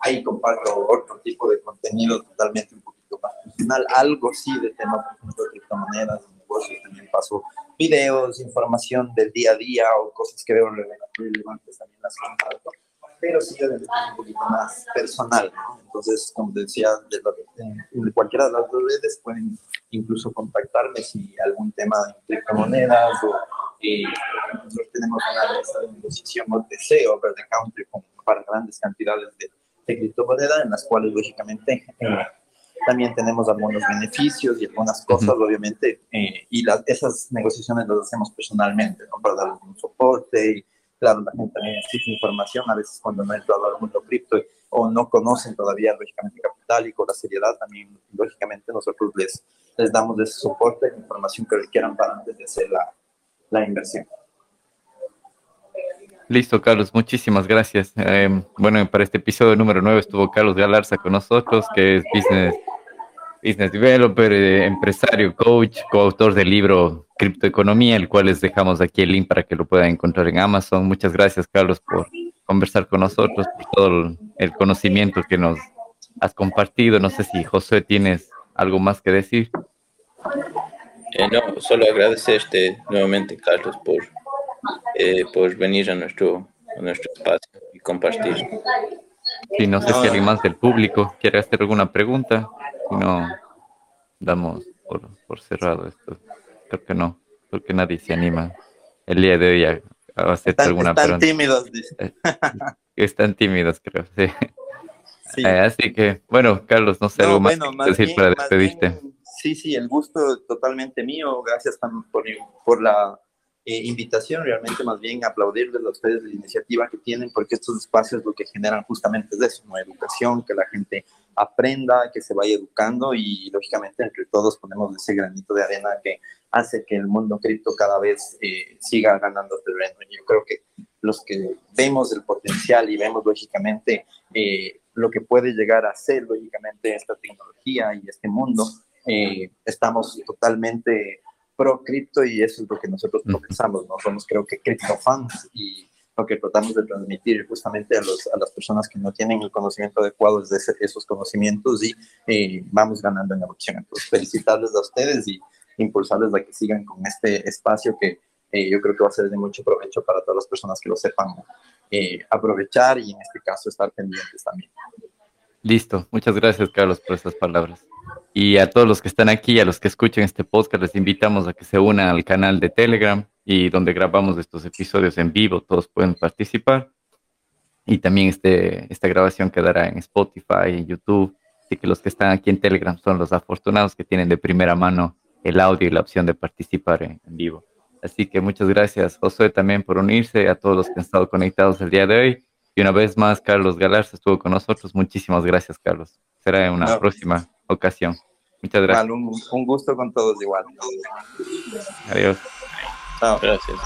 ahí comparto otro tipo de contenido totalmente un poquito más personal, algo sí de tema, por ejemplo, de criptomonedas, de negocios, también paso videos, información del día a día o cosas que veo relevantes también las comparto pero sí un poquito más personal. Entonces, como decía, de, en cualquiera de las dos redes pueden incluso contactarme si algún tema de criptomonedas o eh, nosotros tenemos una lista de negociación OTC, over the counter, para grandes cantidades de, de criptomonedas, en las cuales lógicamente eh, también tenemos algunos beneficios y algunas cosas, obviamente, eh, y las, esas negociaciones las hacemos personalmente, ¿no? para dar un soporte y Claro, la gente también necesita información, a veces cuando no ha entrado al mundo cripto o no conocen todavía lógicamente capital y con la seriedad, también lógicamente nosotros les, les damos ese soporte, información que requieran para antes de hacer la, la inversión. Listo, Carlos, muchísimas gracias. Eh, bueno, para este episodio número 9 estuvo Carlos Galarza con nosotros, que es business business developer, eh, empresario, coach, coautor del libro Criptoeconomía, el cual les dejamos aquí el link para que lo puedan encontrar en Amazon. Muchas gracias, Carlos, por conversar con nosotros, por todo el conocimiento que nos has compartido. No sé si José tienes algo más que decir. Eh, no, solo agradecerte nuevamente, Carlos, por, eh, por venir a nuestro, a nuestro espacio y compartir. Sí, no sé si alguien más del público quiere hacer alguna pregunta no damos por, cerrado esto. Creo que no, porque nadie se anima el día de hoy a, hacer alguna pregunta. Están tímidos, eh, [LAUGHS] Están tímidos, creo, [LAUGHS] sí. Eh, así que, bueno, Carlos, no sé, algo más, que decir para despedirte. sí, sí, el gusto totalmente mío. Gracias por, por la eh, invitación, realmente más bien aplaudirles a ustedes la iniciativa que tienen, porque estos espacios lo que generan justamente es eso, educación, que la gente aprenda, que se vaya educando y lógicamente entre todos ponemos ese granito de arena que hace que el mundo cripto cada vez eh, siga ganando terreno. Yo creo que los que vemos el potencial y vemos lógicamente eh, lo que puede llegar a ser lógicamente esta tecnología y este mundo, eh, estamos totalmente pro cripto y eso es lo que nosotros pensamos, ¿no? Somos creo que cripto fans y lo que tratamos de transmitir justamente a, los, a las personas que no tienen el conocimiento adecuado de esos conocimientos y eh, vamos ganando en adopción. Entonces, felicitarles a ustedes y impulsarles a que sigan con este espacio que eh, yo creo que va a ser de mucho provecho para todas las personas que lo sepan eh, aprovechar y en este caso estar pendientes también. Listo, muchas gracias Carlos por estas palabras. Y a todos los que están aquí, a los que escuchen este podcast, les invitamos a que se unan al canal de Telegram y donde grabamos estos episodios en vivo, todos pueden participar. Y también este, esta grabación quedará en Spotify, en YouTube. Así que los que están aquí en Telegram son los afortunados que tienen de primera mano el audio y la opción de participar en, vivo. Así que muchas gracias, Josué, también por unirse, a todos los que han estado conectados el día de hoy. Y una vez más, Carlos Galarza estuvo con nosotros. Muchísimas gracias, Carlos. Será en una próxima ocasión. Muchas gracias. un, gusto con todos igual. Adiós. Chao. Gracias.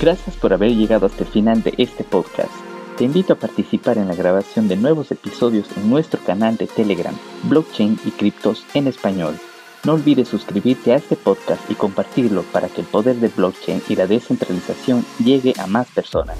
Gracias por haber llegado hasta el final de este podcast. Te invito a participar en la grabación de nuevos episodios en nuestro canal de Telegram, Blockchain y Criptos en Español. No olvides suscribirte a este podcast y compartirlo para que el poder de blockchain y la descentralización llegue a más personas.